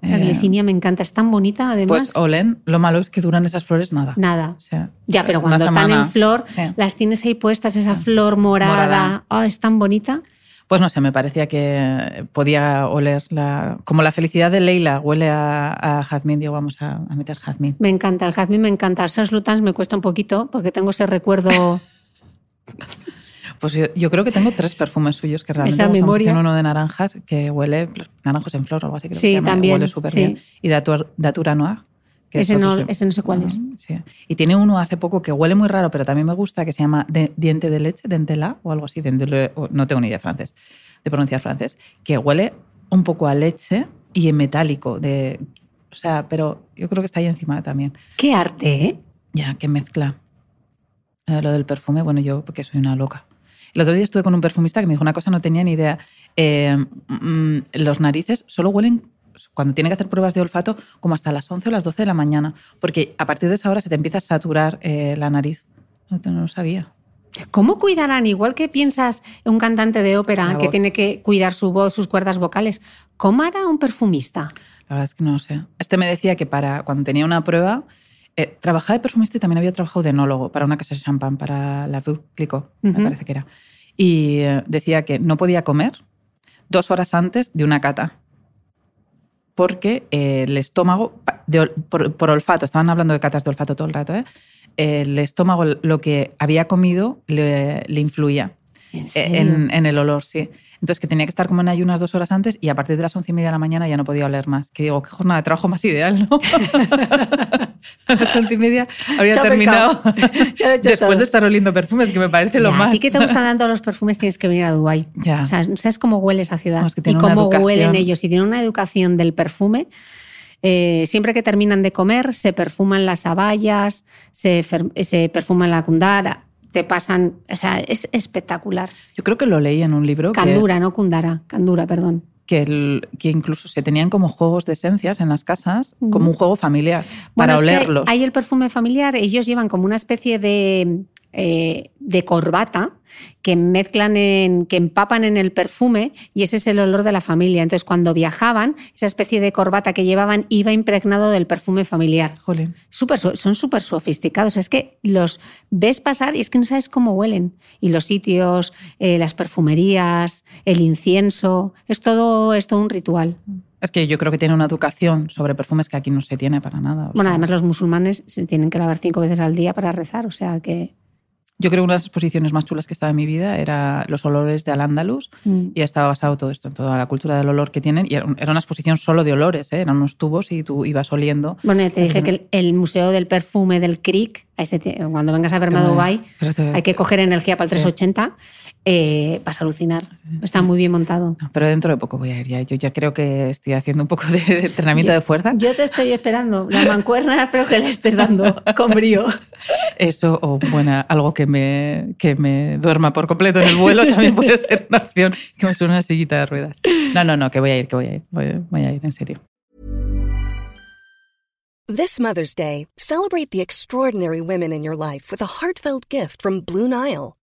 La Eh, glicinia me encanta. Es tan bonita, además. Pues Olen, lo malo es que duran esas flores nada. Nada. O sea, Ya, pero cuando están semana- en flor, Sí. las tienes ahí puestas, esa flor morada. Morada. Ah, es tan bonita. Pues no sé, me parecía que podía oler la. Como la felicidad de Leila huele a, a jazmín, digo, vamos a, a meter jazmín. Me encanta, el jazmín me encanta. El Sans Lutans me cuesta un poquito porque tengo ese recuerdo. Pues yo, yo creo que tengo tres perfumes suyos que realmente Esa me memoria. Tiene uno de naranjas que huele naranjos en flor o algo así. Creo que Sí, se llama, también, Huele súper sí. bien. Y Datura, Datura Noir. Es Ese otro no- ese no sé cuál es. Sí. Y tiene uno hace poco que huele muy raro, pero también me gusta, que se llama de- diente de leche, dentela o algo así. dentelle- o- no tengo ni idea de francés, de pronunciar francés. Que huele un poco a leche y en metálico. De, o sea, pero yo creo que está ahí encima también. Qué arte, ¿eh? Ya, que mezcla eh, lo del perfume. Bueno, yo porque soy una loca. El otro día estuve con un perfumista que me dijo una cosa, no tenía ni idea. Eh, mm, los narices solo huelen, cuando tiene que hacer pruebas de olfato, como hasta las 11 o las 12 de la mañana, porque a partir de esa hora se te empieza a saturar eh, la nariz. No, lo sabía. ¿Cómo cuidarán? Igual que piensas en un cantante de ópera La que voz. tiene que cuidar su voz, sus cuerdas vocales, ¿cómo hará un perfumista? La verdad es que no lo sé. Este me decía que para cuando tenía una prueba, eh, trabajaba de perfumista y también había trabajado de enólogo para una casa de champán, para la Veuve Clicquot, me parece que era. Y eh, decía que no podía comer dos horas antes de una cata. Porque eh, el estómago, de por, por olfato, estaban hablando de catas de olfato todo el rato, ¿eh? el estómago, lo que había comido, le, le influía ¿En eh, en el olor, sí. Entonces, que tenía que estar como en ayunas dos horas antes y a partir de las once y media de la mañana ya no podía oler más. Que digo, qué jornada de trabajo más ideal, ¿no? a las once y media habría terminado he después todo. de estar oliendo perfumes, que me parece lo Ya, más. A ti que te gustan tanto los perfumes tienes que venir a Dubái. Ya. O sea, ¿sabes cómo huele esa ciudad? No, es que y cómo huelen ellos. Y tienen una educación del perfume. Eh, siempre que terminan de comer, se perfuman las abayas, se, se perfuman la kundara, te pasan. O sea, es espectacular. Yo creo que lo leí en un libro que, Candura, no kundara, candura, perdón. que, el- que incluso se tenían como juegos de esencias en las casas, como un juego familiar, Bueno, para olerlos. hay el perfume familiar, ellos llevan como una especie de, eh, de corbata que mezclan en, que empapan en el perfume y ese es el olor de la familia. Entonces, cuando viajaban, esa especie de corbata que llevaban iba impregnado del perfume familiar. Jolín. Súper su- son súper sofisticados. Es que los ves pasar y es que no sabes cómo huelen. Y los sitios, eh, las perfumerías, el incienso, es todo, es todo un ritual. Es que yo creo que tiene una educación sobre perfumes que aquí no se tiene para nada. o Bueno, además los musulmanes se tienen que lavar cinco veces al día para rezar, o sea que... Yo creo que una de las exposiciones más chulas que estaba en mi vida era los olores de Al-Ándalus mm. y estaba basado todo esto en toda la cultura del olor que tienen y era un- era una exposición solo de olores, ¿eh? eran unos tubos y tú ibas oliendo. Bueno, ya te dije que el, el Museo del Perfume del Cric, ese cuando vengas a verme a Dubái, hay que coger energía para el Sí. 380, eh, vas a alucinar. Está muy bien montado. No, pero dentro de poco voy a ir ya. Yo ya creo que estoy haciendo un poco de, de entrenamiento Yo- de fuerza. Yo te estoy esperando. La mancuerna espero que le estés dando con brío. Eso o bueno, algo que me, que me duerma por completo en el vuelo también puede ser una opción que me suene una sillita de ruedas. No, no, no, que voy a ir, que voy a ir. Voy, voy a ir, en serio. This Mother's Day, celebrate the extraordinary women in your life with a heartfelt gift from Blue Nile.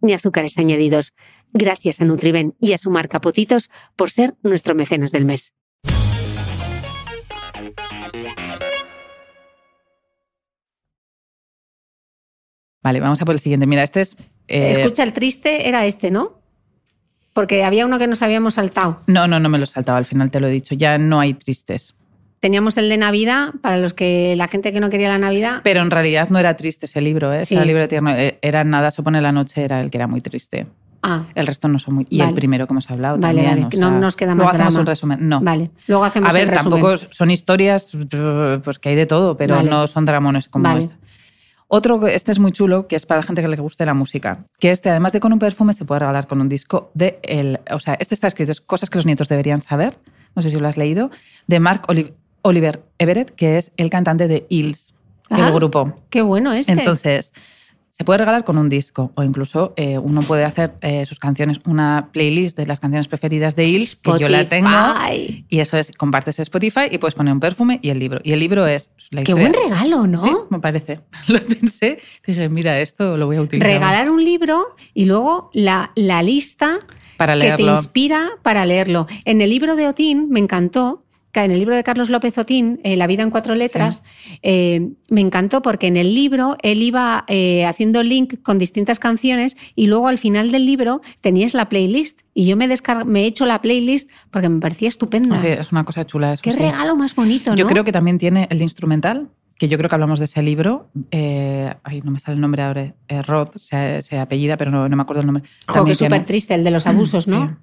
ni azúcares añadidos. Gracias a Nutriben y a su marca Potitos por ser nuestro mecenas del mes. Vale, vamos a por el siguiente. Mira, este es. eh, Escucha, el triste era este, ¿no? Porque había uno que nos habíamos saltado. No, no, no me lo saltaba, al final te lo he dicho. Ya no hay tristes. Teníamos el de Navidad, para los que la gente que no quería la Navidad. Pero en realidad no era triste ese libro, ¿eh? Sí. Era libro tierno. Eh, Era nada, se pone la noche, era el que era muy triste. Ah, El resto no son muy. Y Vale. el primero que hemos hablado Vale, también. vale, o no nos queda luego más hacemos drama. un resumen. No. vale. Luego hacemos A ver, el resumen. tampoco son historias, pues que hay de todo, pero Vale. no son dramones como este. Otro, este es muy chulo, que es para la gente que le guste la música. Que este, además de con un perfume, se puede regalar con un disco de el. O sea, este está escrito, es cosas que los nietos deberían saber. No sé si lo has leído. De Mark Oli- Oliver Everett, que es el cantante de Hills, Ah, el grupo. Qué bueno este. Entonces, se puede regalar con un disco o incluso eh, uno puede hacer eh, sus canciones, una playlist de las canciones preferidas de Hills, que yo la tengo. Y eso es, compartes Spotify y puedes poner un perfume y el libro. Y el libro es la Qué buen regalo, ¿no? Sí, me parece. Lo pensé, dije, mira, esto lo voy a utilizar. Regalar un libro y luego la, la lista para que te inspira para leerlo. En el libro de Otín me encantó, en el libro de Carlos López Otín, eh, La vida en cuatro letras, eh, me encantó porque en el libro él iba eh, haciendo link con distintas canciones y luego al final del libro tenías la playlist y yo me, he hecho la playlist porque me parecía estupenda. Sí, es una cosa chula. Eso, Qué sí. regalo más bonito, ¿no? Yo creo que también tiene el de instrumental, que yo creo que hablamos de ese libro. Eh, ay, no me sale el nombre ahora. Eh, Roth se, se apellida, pero no, no me acuerdo el nombre. Jo, que súper triste el de los abusos, ¿no? Sí.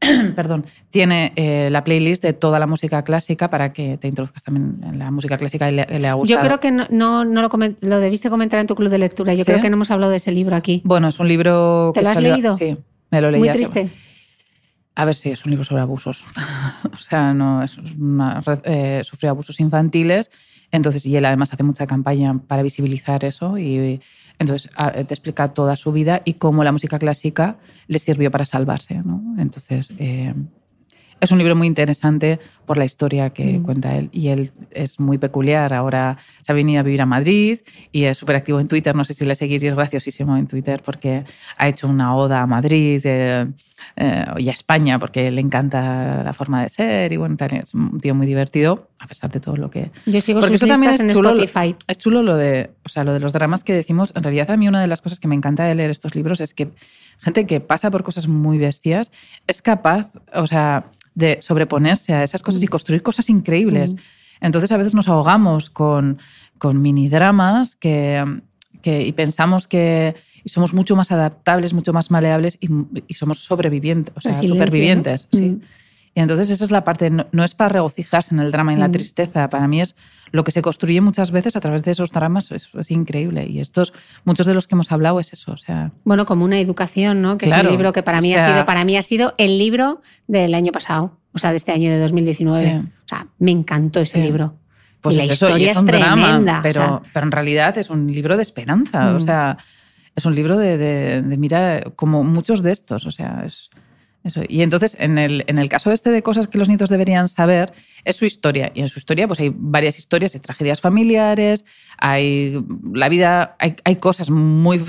Perdón, tiene eh, la playlist de toda la música clásica para que te introduzcas también en la música clásica y le, le ha Yo gustado. creo que no, no, no lo, lo debiste comentar en tu club de lectura. Yo ¿Sí? creo que no hemos hablado de ese libro aquí. Bueno, es un libro. ¿Te que lo has salió- leído? Sí, me lo leí. Muy triste. A ver, sí, es un libro sobre abusos. o sea, no es una, red- eh, sufrió abusos infantiles. Entonces, y él además hace mucha campaña para visibilizar eso. Y entonces a- te explica toda su vida y cómo la música clásica le sirvió para salvarse. ¿no? Entonces, eh, es un libro muy interesante por la historia que Mm. cuenta él. Y él es muy peculiar. Ahora se ha venido a vivir a Madrid y es súper activo en Twitter. No sé si le seguís y es graciosísimo en Twitter porque ha hecho una oda a Madrid eh, eh, y a España porque le encanta la forma de ser. Y bueno, es un tío muy divertido a pesar de todo lo que. Yo sigo Porque sus eso también es en chulo, Spotify. Es chulo lo de, o sea, lo de los dramas que decimos. En realidad, a mí una de las cosas que me encanta de leer estos libros es que gente que pasa por cosas muy bestias es capaz, o sea, de sobreponerse a esas cosas y construir cosas increíbles. Mm. Entonces, a veces nos ahogamos con, con mini dramas que, que, y pensamos que y somos mucho más adaptables, mucho más maleables y, y somos sobrevivientes, o sea, Resiliencia, supervivientes. ¿no? Sí. Mm. Y entonces esa es la parte, no, no es para regocijarse en el drama y en la Mm. tristeza, para mí es lo que se construye muchas veces a través de esos dramas, es, es increíble. Y estos, muchos de los que hemos hablado es eso, o sea, Bueno, como una educación, ¿no? Que es Claro, un libro que para o mí sea- ha sido, para mí ha sido el libro del año pasado, o sea, de este año de 2019. Sí. O sea, me encantó ese Sí. libro. pues y la es eso, historia y es, es un drama, tremenda. o pero, sea, pero en realidad es un libro de esperanza, o Mm. sea, es un libro de, de, de mira, como muchos de estos, o sea, es eso. Y entonces, en el, en el caso este de cosas que los nietos deberían saber, es su historia. Y en su historia, pues hay varias historias, hay tragedias familiares, hay la vida, hay, hay cosas muy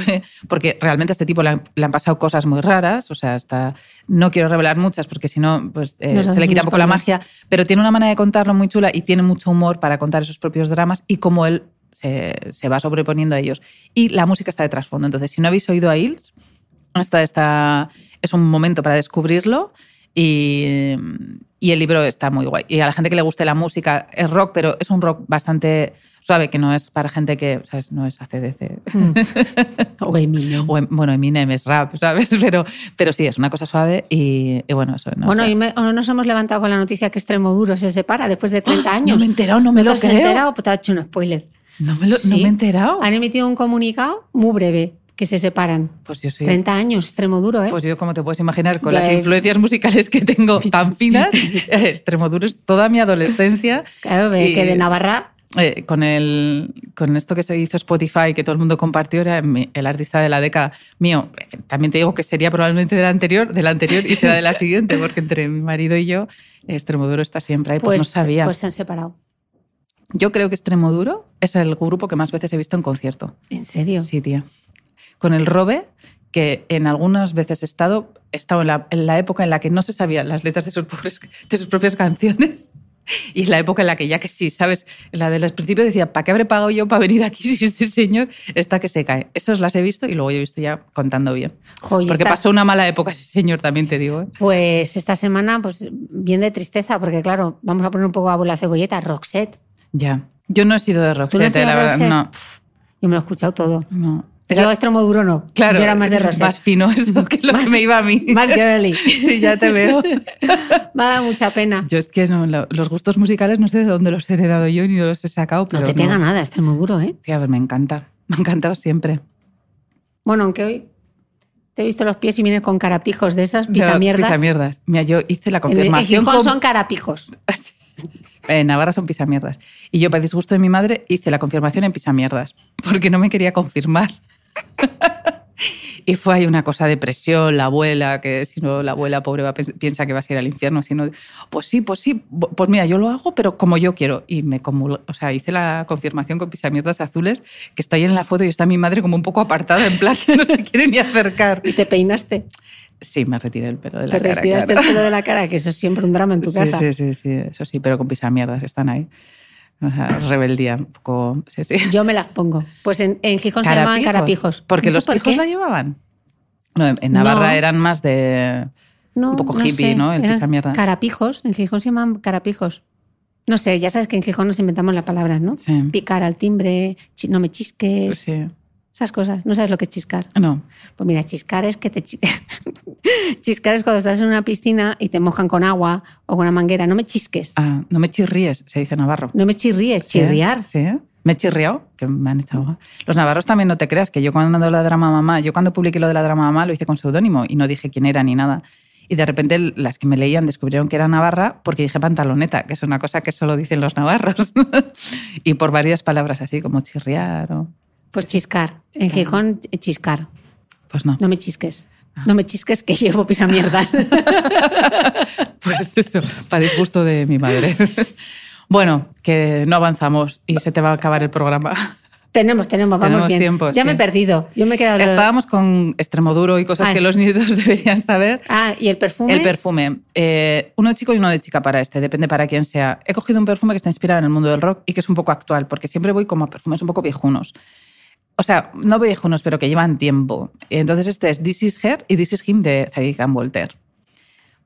porque realmente a este tipo le han, le han pasado cosas muy raras, o sea, está, no quiero revelar muchas porque si no, pues eh, se le quita un poco la magia, pero tiene una manera de contarlo muy chula y tiene mucho humor para contar esos propios dramas y cómo él se, se va sobreponiendo a ellos. Y la música está de trasfondo. Entonces, si no habéis oído a Hills, esta, esta, es un momento para descubrirlo y, y el libro está muy guay. Y a la gente que le guste la música, es rock, pero es un rock bastante suave, que no es para gente que, ¿sabes? No es ACDC. o Eminem. o, em- bueno, Eminem es rap, ¿sabes? Pero, pero sí, es una cosa suave y, y bueno, eso no bueno, sé. y me- o nos hemos levantado con la noticia que Extremoduro se separa después de 30 años. ¡Ah! No me he enterado, no me ¿No lo te has creo. enterado? Pues te ha hecho un spoiler. No me, lo- no Sí. me he enterado. Han emitido un comunicado muy breve que se separan. Pues yo soy... 30 años, Extremoduro, ¿eh? Pues yo, como te puedes imaginar, con las influencias musicales que tengo tan finas, eh, Extremoduro es toda mi adolescencia. claro, y- que de Navarra eh, con, el, con esto que se hizo Spotify, que todo el mundo compartió, era mi- el artista de la década mío. También te digo que sería probablemente del anterior, del anterior y será de la siguiente, porque entre mi marido y yo, Extremoduro está siempre ahí. Pues, no sabía. pues se han separado. Yo creo que Extremoduro es el grupo que más veces he visto en concierto. ¿En serio? Sí, tía. Con el Robe, que en algunas veces he estado, he estado en la, en la época en la que no se sabían las letras de sus, pobres- de sus propias canciones. Y en la época en la que ya que sí, ¿sabes? En la de los principios decía, ¿para qué habré pagado yo para venir aquí si este señor está que se cae? Esas las he visto y luego yo he visto ya contando bien. Jo, y Porque esta- pasó una mala época ese señor, también te digo. ¿eh? Pues esta semana, pues bien de tristeza, porque claro, vamos a poner un poco a la cebolleta. Roxette. Ya. Yo no he sido de ¿Tú no has Roxette, sido la de verdad. Roxette? No. Yo me lo he escuchado todo. no. Yo Extremoduro no. Claro, Yo era más de Roxette. Más fino eso que lo que me iba a mí. Más girly. Sí, ya te veo. Me ha dado mucha pena. Yo es que no, lo- los gustos musicales no sé de dónde los he heredado yo ni los he sacado, pero no te pega nada, Extremoduro, ¿eh? Sí, a ver, me encanta. Me ha encantado siempre. Bueno, aunque hoy te he visto los pies y vienes con carapijos de esas, No, pisamierdas. Pisamierdas. Mira, yo hice la En, en confirmación. Gijón con- son carapijos. En Navarra son pisamierdas. Y yo, para disgusto de mi madre, hice la confirmación en pisamierdas, porque no me quería confirmar. y fue ahí una cosa de presión, la abuela, que si no la abuela pobre va piensa que vas a ir al infierno, si no, pues sí, pues sí, pues mira, yo lo hago, pero como yo quiero. Y me comul- o sea, hice la confirmación con pisamierdas azules, que ahí en la foto y está mi madre como un poco apartada, en plan que no se quiere ni acercar. Y te peinaste. Sí, me retiré el pelo de la Te cara. retiraste claro. el pelo de la cara, que eso es siempre un drama en tu Sí, casa. Sí, sí, sí, eso sí, pero con pisamierdas están ahí. Rebeldía, un poco. Sí, sí. Yo me las pongo. Pues en, en Gijón se llamaban carapijos. Porque No los por pijos qué. la llevaban. No, en- en Navarra No. eran más de. Un poco hippie, sé, ¿no? El eran pisamierda. Carapijos. En Gijón se llaman carapijos. No sé, ya sabes que en Gijón nos inventamos las palabras, ¿no? Sí. Picar al timbre, no me chisques, Sí. Esas cosas. No sabes lo que es chiscar. No. Pues mira, chiscar es que te chi- chiscar es cuando estás en una piscina y te mojan con agua o con una manguera. No me chisques. Ah, no me chirríes, se dice navarro. No me chirríes, Sí, chirriar. Sí. Me he chirriado, que me han echado. agua. Los navarros también no te creas, que yo cuando ando la drama mamá, yo cuando publiqué lo de la drama mamá lo hice con seudónimo y no dije quién era ni nada. Y de repente las que me leían descubrieron que era navarra porque dije pantaloneta, que es una cosa que solo dicen los navarros. y por varias palabras así, como chirriar o... Pues chiscar. En Gijón, eh, chiscar. Pues no. No me chisques. No me chisques que llevo pisamierdas. Pues eso, para disgusto de mi madre. bueno, que no avanzamos y se te va a acabar el programa. tenemos, tenemos, vamos Tenemos bien. tiempo, ya sí. me he perdido. Yo me he quedado. Estábamos con Extremoduro y cosas Ay. que los nietos deberían saber. Ah, y el perfume. El perfume. Eh, uno de chico y uno de chica para este, depende para quién sea. He cogido un perfume que está inspirado en el mundo del rock y que es un poco actual, porque siempre voy como a perfumes un poco viejunos. O sea, no viejunos, pero que llevan tiempo. Entonces este es This Is Her y This Is Him de Zadig Voltaire.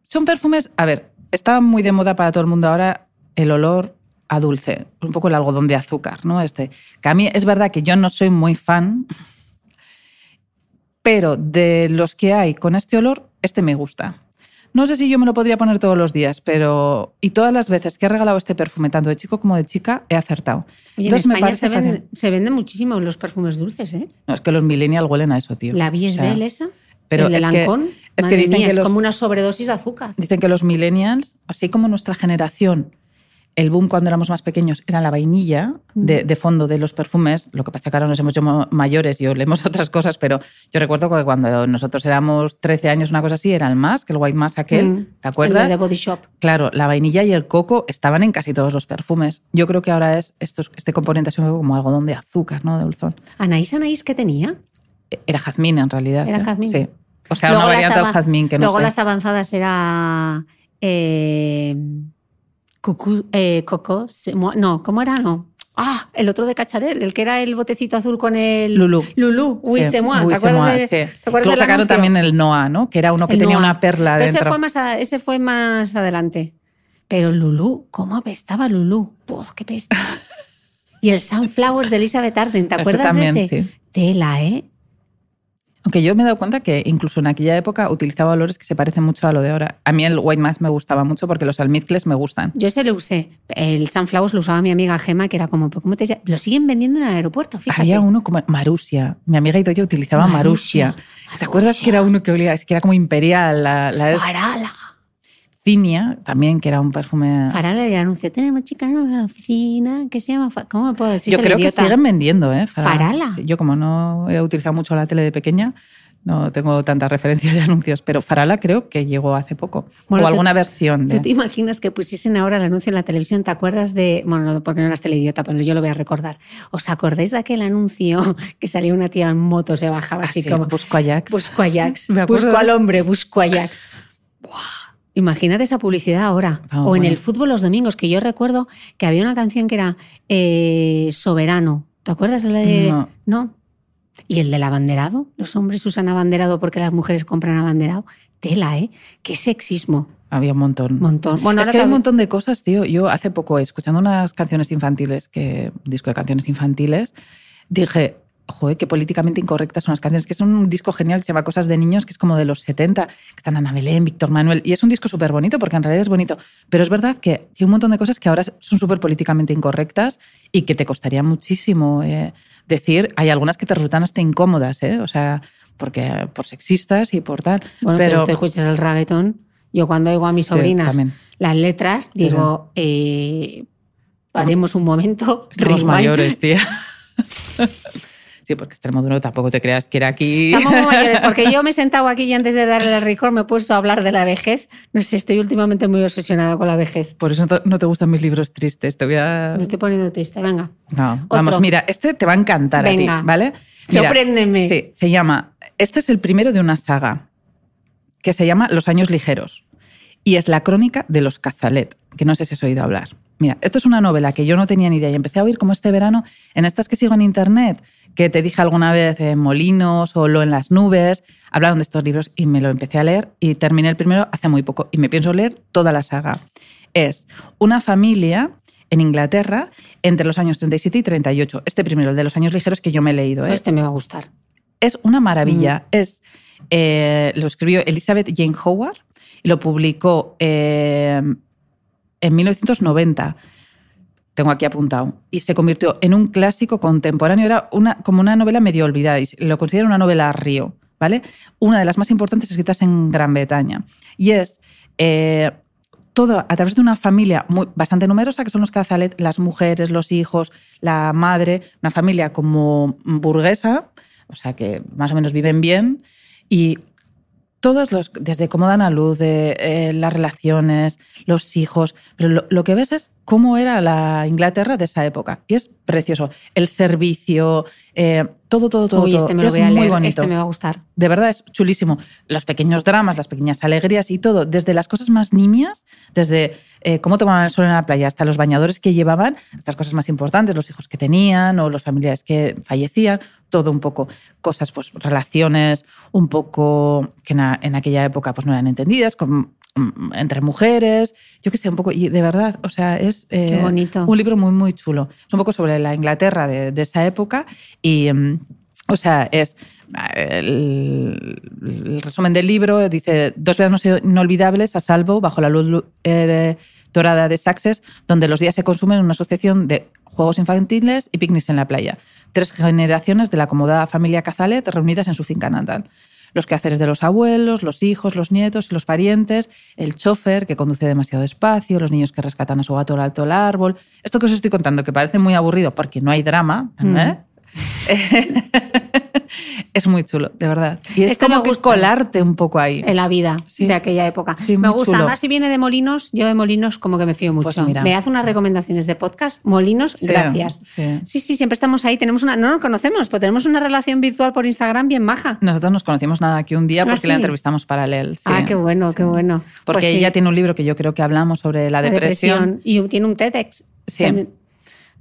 Son perfumes, a ver, está muy de moda para todo el mundo ahora el olor a dulce, un poco el algodón de azúcar, ¿no? Este, que a mí es verdad que yo no soy muy fan, pero de los que hay con este olor, este me gusta. No sé si yo me lo podría poner todos los días, pero. Y todas las veces que he regalado este perfume, tanto de chico como de chica, he acertado. Oye, Entonces en me España parece se venden muchísimo los perfumes dulces, ¿eh? No, es que los millennials huelen a eso, tío. La O Biesbel sea, esa, pero el de es que- es que dicen mía, que es como una sobredosis de azúcar. Dicen que los millennials, así como nuestra generación, el boom cuando éramos más pequeños era la vainilla de, de fondo de los perfumes. Lo que pasa es que ahora nos hemos hecho mayores y olemos otras cosas, pero yo recuerdo que cuando nosotros éramos 13 años, una cosa así, era el más, que el white mask aquel, Mm, ¿te acuerdas? El de Body Shop. Claro, la vainilla y el coco estaban en casi todos los perfumes. Yo creo que ahora es estos- este componente así como algodón de azúcar, ¿no? De dulzón. Anaís, Anaís, ¿qué tenía? Era jazmín en realidad. Era ¿eh? jazmín. Sí. O sea, Luego una variante del jazmín que no Luego sé. las avanzadas era... Eh, cucú- eh, coco, se- no, ¿cómo era? No. Ah, el otro de Cacharel, el que era el botecito azul con el... Lulú. Lulú, uy, Sí, se moi, Uy, ¿te acuerdas de, sí. ¿te acuerdas Luego sacaron anuncio? también el Noah, ¿no? Que era uno que El tenía Noah. una perla Pero ese dentro. fue, más a- ese fue más adelante. Pero Lulú, ¿cómo apestaba Lulú? ¡Puf, qué pesta! y el Sunflowers de Elizabeth Arden, ¿te acuerdas también, de ese? sí. Tela, ¿eh? Aunque yo me he dado cuenta que incluso en aquella época utilizaba olores que se parecen mucho a lo de ahora. A mí el White Mask me gustaba mucho porque los almizcles me gustan. Yo ese lo usé. El Sunflowers lo usaba mi amiga Gema, que era como, ¿pero ¿cómo te llamas? Lo siguen vendiendo en el aeropuerto, fíjate. Había uno como Marusia. Mi amiga Idoya utilizaba Marusia, Marusia. ¿Te acuerdas que era uno que olía, que era como imperial? La, la Farala. Cinia, también, que era un perfume... Farala el anuncio, tenemos chicas nuevas en la oficina, que se llama... ¿Cómo me puedo decir? Yo creo que siguen vendiendo, ¿eh? Farala. Sí, yo como no he utilizado mucho la tele de pequeña, no tengo tanta referencia de anuncios, pero Farala creo que llegó hace poco. Bueno, o tú- alguna versión de... ¿Tú te imaginas que pusiesen ahora el anuncio en la televisión? ¿Te acuerdas de.? Bueno, no, porque no eras teleidiota, pero yo lo voy a recordar. ¿Os acordáis de aquel anuncio que salía una tía en moto, se bajaba así Así, como. busco a Jax. Busco a Jax. Busco al hombre, busco a Jax. Buah. Imagínate esa publicidad ahora. Ah, o en bueno. el fútbol los domingos, que yo recuerdo que había una canción que era eh, Soberano. ¿Te acuerdas de la de.? No. ¿No? ¿Y el del abanderado? Los hombres usan abanderado porque las mujeres compran abanderado. Tela, ¿eh? Qué sexismo. Había un montón. Montón. Bueno, es que hay un montón de cosas, tío. Yo hace poco, escuchando unas canciones infantiles, que disco de canciones infantiles, dije, joder, qué políticamente incorrectas son las canciones, que es un disco genial que se llama Cosas de Niños, que es como de los 70, que están Ana Belén, Víctor Manuel, y es un disco súper bonito, porque en realidad es bonito, pero es verdad que tiene un montón de cosas que ahora son súper políticamente incorrectas y que te costaría muchísimo eh, decir, hay algunas que te resultan hasta incómodas, ¿eh? o sea, porque por sexistas y por tal, Bueno, pero pero te escuchas el reggaetón. Yo cuando oigo a mis Sí, sobrinas también. las letras, digo, eh, paremos un momento. Rewind. mayores, tía. Sí, porque Extremoduro tampoco te creas que era aquí. Estamos muy mayores, porque yo me he sentado aquí y antes de darle el record me he puesto a hablar de la vejez. No sé, estoy últimamente muy obsesionada con la vejez. Por eso no te- gustan mis libros tristes. Te voy a. Me estoy poniendo triste, venga. No, vamos, mira, este te va a encantar Venga. a ti, ¿vale? Mira, Sorpréndeme. Sí, se llama. Este es el primero de una saga que se llama Los años ligeros y es la crónica de los Cazalet, que no sé si has oído hablar. Mira, esto es una novela que yo no tenía ni idea y empecé a oír como este verano en estas que sigo en internet, que te dije alguna vez en Molinos o Lo en las nubes, hablaron de estos libros y me lo empecé a leer y terminé el primero hace muy poco y me pienso leer toda la saga. Es una familia en Inglaterra entre los años 37 y 38. Este primero, el de los años ligeros que yo me he leído. ¿eh? Este me va a gustar. Es una maravilla. Es, eh, lo escribió Elizabeth Jane Howard y lo publicó eh, en 1990. Tengo aquí apuntado. Y se convirtió en un clásico contemporáneo. Era una, como una novela medio olvidada y lo considero una novela río, ¿vale? Una de las más importantes escritas en Gran Bretaña. Y es eh, todo a través de una familia bastante numerosa, que son los Cazalet, las mujeres, los hijos, la madre, una familia como burguesa, o sea que más o menos viven bien, y todos los, desde cómo dan a luz, de, eh, las relaciones, los hijos, pero lo, que ves es cómo era la Inglaterra de esa época. Y es precioso. El servicio, eh, todo, todo, todo. Uy, este me lo es voy a muy leer, bonito. este me va a gustar. De verdad es chulísimo. Los pequeños dramas, las pequeñas alegrías y todo, desde las cosas más nimias, desde eh, cómo tomaban el sol en la playa hasta los bañadores que llevaban, estas cosas más importantes, los hijos que tenían o los familiares que fallecían, todo un poco cosas, pues relaciones un poco que en, a- en aquella época pues no eran entendidas, con- entre mujeres, yo qué sé, un poco, y de verdad, o sea, es eh, Qué bonito. un libro muy, muy chulo. Es un poco sobre la Inglaterra de, de esa época y, mm, o sea, es el, el resumen del libro, dice, dos veranos inolvidables a salvo bajo la luz lu- eh, de- dorada de Saxes, donde los días se consumen en una asociación de juegos infantiles y picnics en la playa. Tres generaciones de la acomodada familia Cazalet reunidas en su finca natal. Los quehaceres de los abuelos, los hijos, los nietos y los parientes, el chofer que conduce demasiado despacio, los niños que rescatan a su gato al alto del árbol. Esto que os estoy contando, que parece muy aburrido porque no hay drama, ¿eh? es muy chulo, de verdad. Y es Este como que colarte un poco ahí. En la vida Sí. de aquella época. Sí, me gusta. chulo. Además, si viene de Molinos, yo de Molinos como que me fío mucho. Pues mira. Me hace unas recomendaciones de podcast. Molinos, Sí, gracias. sí. Sí, siempre estamos ahí. Tenemos una, no nos conocemos, pero tenemos una relación virtual por Instagram bien maja. Nosotros nos conocimos nada aquí un día ¿Ah, porque la sí? entrevistamos para él. sí. ah, qué bueno, qué bueno. Porque Pues ella tiene un libro que yo creo que hablamos sobre la, la depresión. Y tiene un TEDx. Sí. También.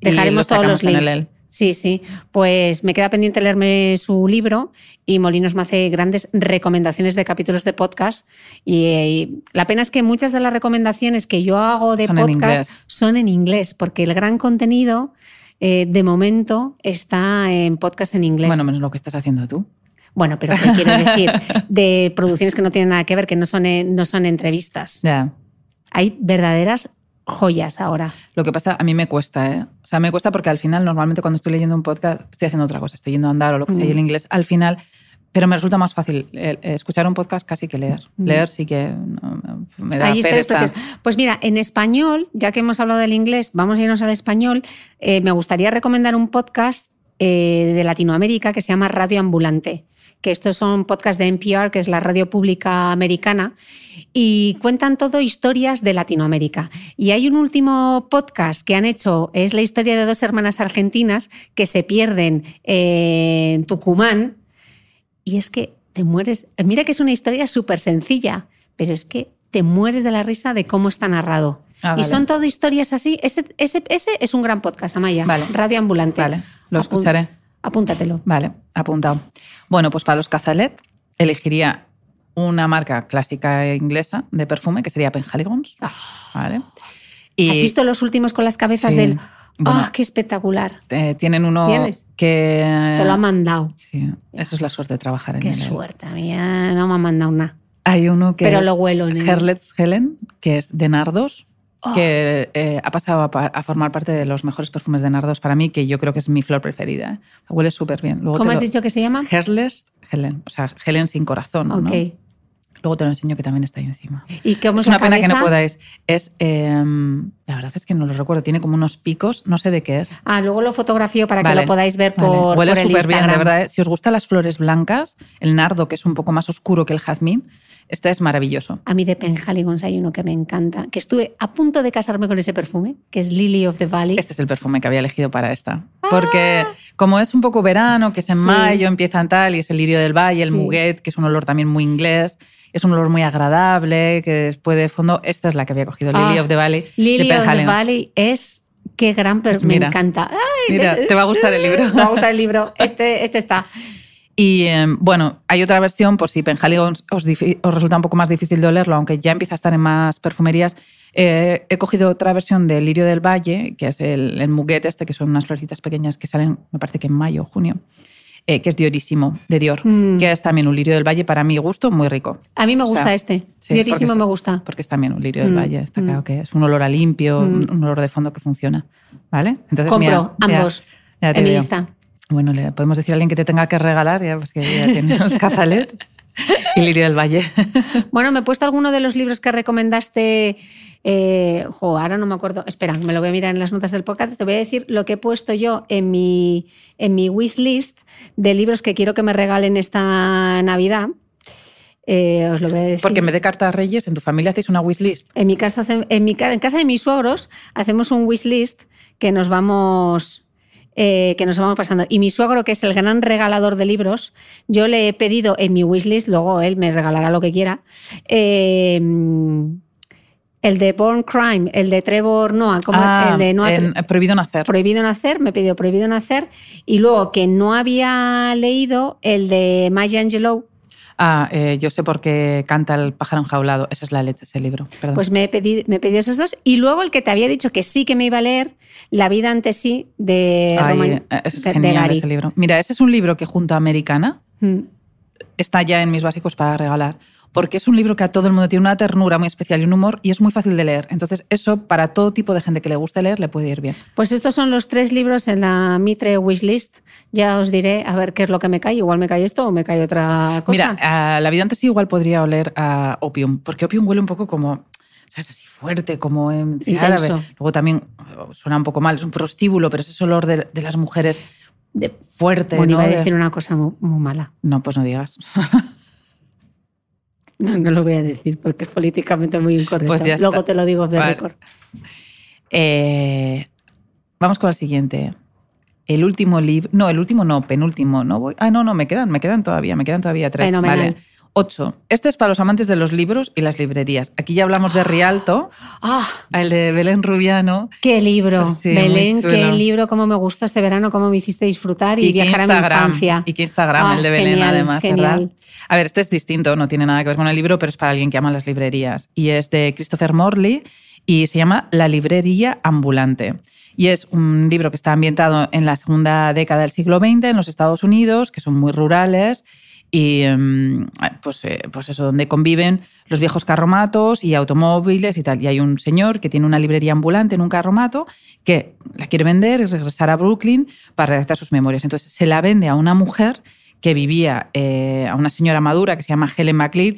Dejaremos todos los links. Sí, sí. Pues me queda pendiente leerme su libro y Molinos me hace grandes recomendaciones de capítulos de podcast. Y, la pena es que muchas de las recomendaciones que yo hago de Son podcast son en inglés, porque el gran contenido eh, de momento está en podcast en inglés. Bueno, menos lo que estás haciendo tú. Bueno, pero ¿qué quiero decir? De producciones que no tienen nada que ver, que no son, eh, no son entrevistas. Hay verdaderas joyas ahora. Lo que pasa, a mí me cuesta, ¿eh? O sea, me cuesta porque al final, normalmente cuando estoy leyendo un podcast, estoy haciendo otra cosa, estoy yendo a andar o lo que sea, y el Mm. inglés, al final Pero me resulta más fácil eh, escuchar un podcast casi que leer. Leer sí que no, me da historias pereza. Pues mira, en español, ya que hemos hablado del inglés, vamos a irnos al español. Eh, me gustaría recomendar un podcast eh, de Latinoamérica que se llama Radio Ambulante. Que estos son podcasts de NPR, que es la radio pública americana, y cuentan todo historias de Latinoamérica. Y hay un último podcast que han hecho, es la historia de dos hermanas argentinas que se pierden en Tucumán, y es que te mueres. Mira que es una historia súper sencilla, pero es que te mueres de la risa de cómo está narrado. Ah, Y son todo historias así. Ese, ese, ese es un gran podcast, Amaya. Vale. Radio Ambulante. Vale, lo escucharé. Apúntatelo. Vale, apuntado. Bueno, pues para los cazalet elegiría una marca clásica inglesa de perfume que sería Penhaligon's. ¿Vale? Y ¿Has visto los últimos con las cabezas Sí. del... Bueno. ¡Ah, qué espectacular! eh, tienen uno ¿Tienes? que... Te lo han mandado. Sí, eso es la suerte de trabajar en Qué el- suerte, a mí ya no me han mandado nada. Hay uno que Pero es lo huelo en Herlet's Helen, que es de nardos, Oh. que eh, ha pasado a, formar parte de los mejores perfumes de nardos para mí, que yo creo que es mi flor preferida. ¿eh? Huele súper bien. Luego ¿Cómo has lo- dicho que se llama? Herlet's Helen, o sea, Helen sin corazón. ¿no? Ok. Luego te lo enseño que también está ahí encima. ¿Y cómo Es una pena que no podáis. Es, eh, la verdad es que no lo recuerdo. Tiene como unos picos, no sé de qué es. Ah, luego lo fotografío para Vale, que lo podáis ver vale. por, Huele por el súper bien, de Instagram. verdad. ¿eh? Si os gustan las flores blancas, el nardo, que es un poco más oscuro que el jazmín, este es maravilloso. A mí de Penhaligons hay uno que me encanta, que estuve a punto de casarme con ese perfume, que es Lily of the Valley. Este es el perfume que había elegido para esta. Porque como es un poco verano, que es en Ah. Sí. mayo, empiezan tal, y es el lirio del valle, el Sí. muguet, que es un olor también muy inglés, es un olor muy agradable, que después de fondo, esta es la que había cogido, Ah, Lily of the Valley. Lily de of the. Valley es qué gran Pues perfume, me encanta. Ay, Mira, ves- te va a gustar el libro. Me va a gustar el libro. Este, este está. Y eh, bueno, hay otra versión, por si Penhaligon os, difi- os resulta un poco más difícil de olerlo, aunque ya empieza a estar en más perfumerías. eh, he cogido otra versión del Lirio del Valle, que es el, el muguet este, que son unas florecitas pequeñas que salen, me parece que en mayo o junio, eh, que es Diorísimo, de Dior, Mm. que es también un Lirio del Valle, para mi gusto, muy rico. A mí me O gusta sea, este. sí, Diorísimo me gusta. Porque es también un Lirio del Mm, Valle, está mm. claro que es un olor a limpio, un, un olor de fondo que funciona. ¿Vale? Entonces, Compro mira, ambos ya en mi lista. Bueno, le podemos decir a alguien que te tenga que regalar, ya, pues que ya tienes Cazalet y Lirio del Valle. Bueno, me he puesto alguno de los libros que recomendaste. Eh, jo, ahora no me acuerdo. Espera, me lo voy a mirar en las notas del podcast. Te voy a decir lo que he puesto yo en mi, en mi wishlist de libros que quiero que me regalen esta Navidad. Eh, os lo voy a decir. Porque en vez de cartas reyes, en tu familia hacéis una wishlist. En mi casa, en, mi, en casa de mis suegros hacemos un wishlist que nos vamos eh, que nos vamos pasando. Y mi suegro, que es el gran regalador de libros, yo le he pedido en mi wishlist, luego él me regalará lo que quiera, eh, el de Born Crime, el de Trevor Noah, como Ah, el de Noah en- Prohibido nacer. Prohibido Nacer, me pidió Prohibido Nacer, y luego que no había leído el de Maya Angelou, Ah, eh, yo sé por qué canta el pájaro enjaulado. Esa es la leche, ese libro. Perdón. Pues me pedí, me pedí esos dos. Y luego el que te había dicho que sí que me iba a leer, La vida ante sí, de, Ay, Roman- eh, es de- de genial Gary. ese libro. Mira, ese es un libro que junto a Americana Mm. está ya en mis básicos para regalar. Porque es un libro que a todo el mundo tiene una ternura muy especial y un humor y es muy fácil de leer. Entonces, eso para todo tipo de gente que le guste leer le puede ir bien. Pues estos son los tres libros en la Mitre Wishlist. Ya os diré a ver qué es lo que me cae. Igual me cae esto o me cae otra cosa. Mira, a la vida antes sí igual podría oler a opium, porque opium huele un poco como, ¿sabes? Así fuerte, como en árabe. Luego también eh, suena un poco mal, es un prostíbulo, pero es ese olor de, de las mujeres De- fuerte. bueno, ¿no? iba a De- decir una cosa muy, muy mala. No, pues no digas. No, no lo voy a decir porque es políticamente muy incorrecto. Pues Luego te lo digo de Vale. récord. Eh, vamos con el siguiente. El último libro. No, el último no, penúltimo. No voy. Ah, no, no, me quedan, me quedan todavía, me quedan todavía tres. Fenomenal. Vale. Ocho. Este es para los amantes de los libros y las librerías. Aquí ya hablamos de Rialto, ¡Ah! el de Belén Rubiano. ¡Qué libro! Sí, Belén, qué libro, cómo me gustó este verano, cómo me hiciste disfrutar y, viajar a mi infancia. Y qué Instagram, Ah, el de Belén, genial, además, genial. ¿verdad? A ver, este es distinto, no tiene nada que ver con el libro, pero es para alguien que ama las librerías. Y es de Christopher Morley y se llama La librería ambulante. Y es un libro que está ambientado en la segunda década del siglo XX en los Estados Unidos, que son muy rurales y em, pues, eh, pues eso, donde conviven los viejos carromatos y automóviles y tal. Y hay un señor que tiene una librería ambulante en un carromato que la quiere vender y regresar a Brooklyn para redactar sus memorias. Entonces se la vende a una mujer que vivía eh, a una señora madura que se llama Helen MacLeod,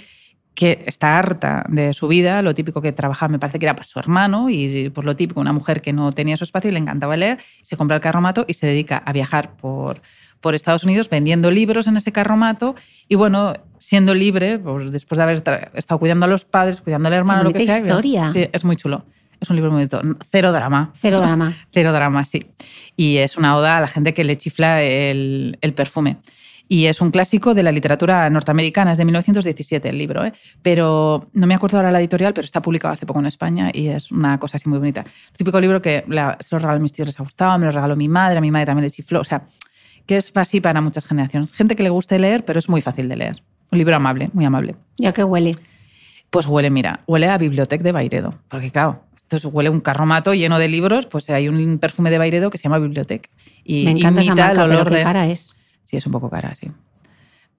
que está harta de su vida, lo típico que trabajaba me parece que era para su hermano y por lo típico una mujer que no tenía su espacio y le encantaba leer, se compra el carromato y se dedica a viajar por, por Estados Unidos vendiendo libros en ese carromato y bueno, siendo libre, pues después de haber estado cuidando a los padres, cuidando al hermano, lo que sea. historia. Sí, es muy chulo. Es un libro muy bonito. Cero drama. Cero drama. Cero drama, sí. Y es una oda a la gente que le chifla el, el perfume. Y es un clásico de la literatura norteamericana, es de 1917 el libro, ¿eh? pero no me acuerdo ahora la editorial, pero está publicado hace poco en España y es una cosa así muy bonita. El típico libro que se lo regaló a mis tíos, les ha gustado, me lo regaló mi madre, a mi madre también le chifló, o sea, que es así para muchas generaciones. Gente que le guste leer, pero es muy fácil de leer. Un libro amable, muy amable. ¿Ya qué huele? Pues huele, mira, huele a biblioteca de Bairedo, porque claro, entonces huele un carromato lleno de libros, pues hay un perfume de Bairedo que se llama Biblioteca. Y Me encanta esa marca, el olor qué cara es. Sí, es un poco cara, sí.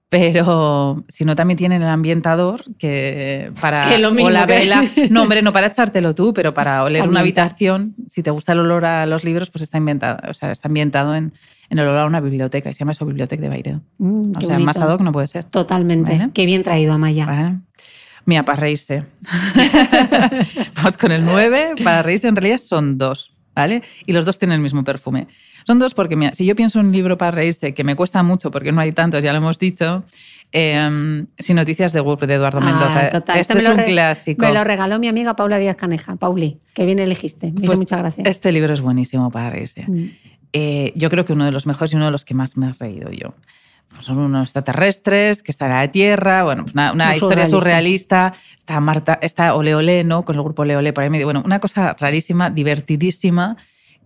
Pero si no, también tienen el ambientador que para. o la vela. No, hombre, no para echártelo tú, pero para oler una habitación, si te gusta el olor a los libros, pues está inventado, o sea, está ambientado en, en el olor a una biblioteca. Y se llama eso Biblioteca de Bairedo. Mm, o sea, más ad hoc no puede ser. Totalmente. Qué bien traído, Amaya. Vale. Mira, para reírse. Vamos con el 9. Para reírse, en realidad son dos. ¿Vale? Y los dos tienen el mismo perfume. Son dos porque, mira, si yo pienso en un libro para reírse, que me cuesta mucho porque no hay tantos, ya lo hemos dicho, eh, Sin noticias de Whoop de Eduardo ah, Mendoza. Total. Este, este es un clásico. Me lo regaló mi amiga Paula Díaz Caneja. Pauli, que bien elegiste. Me pues muchas gracias. Este libro es buenísimo para reírse. Mm. Eh, yo creo que uno de los mejores y uno de los que más me ha reído yo. Pues son unos extraterrestres que están en la Tierra, bueno, pues una, historia surrealista. Está Marta, está Ole Ole, ¿no? Con el grupo Ole Ole por ahí medio. Bueno, una cosa rarísima, divertidísima.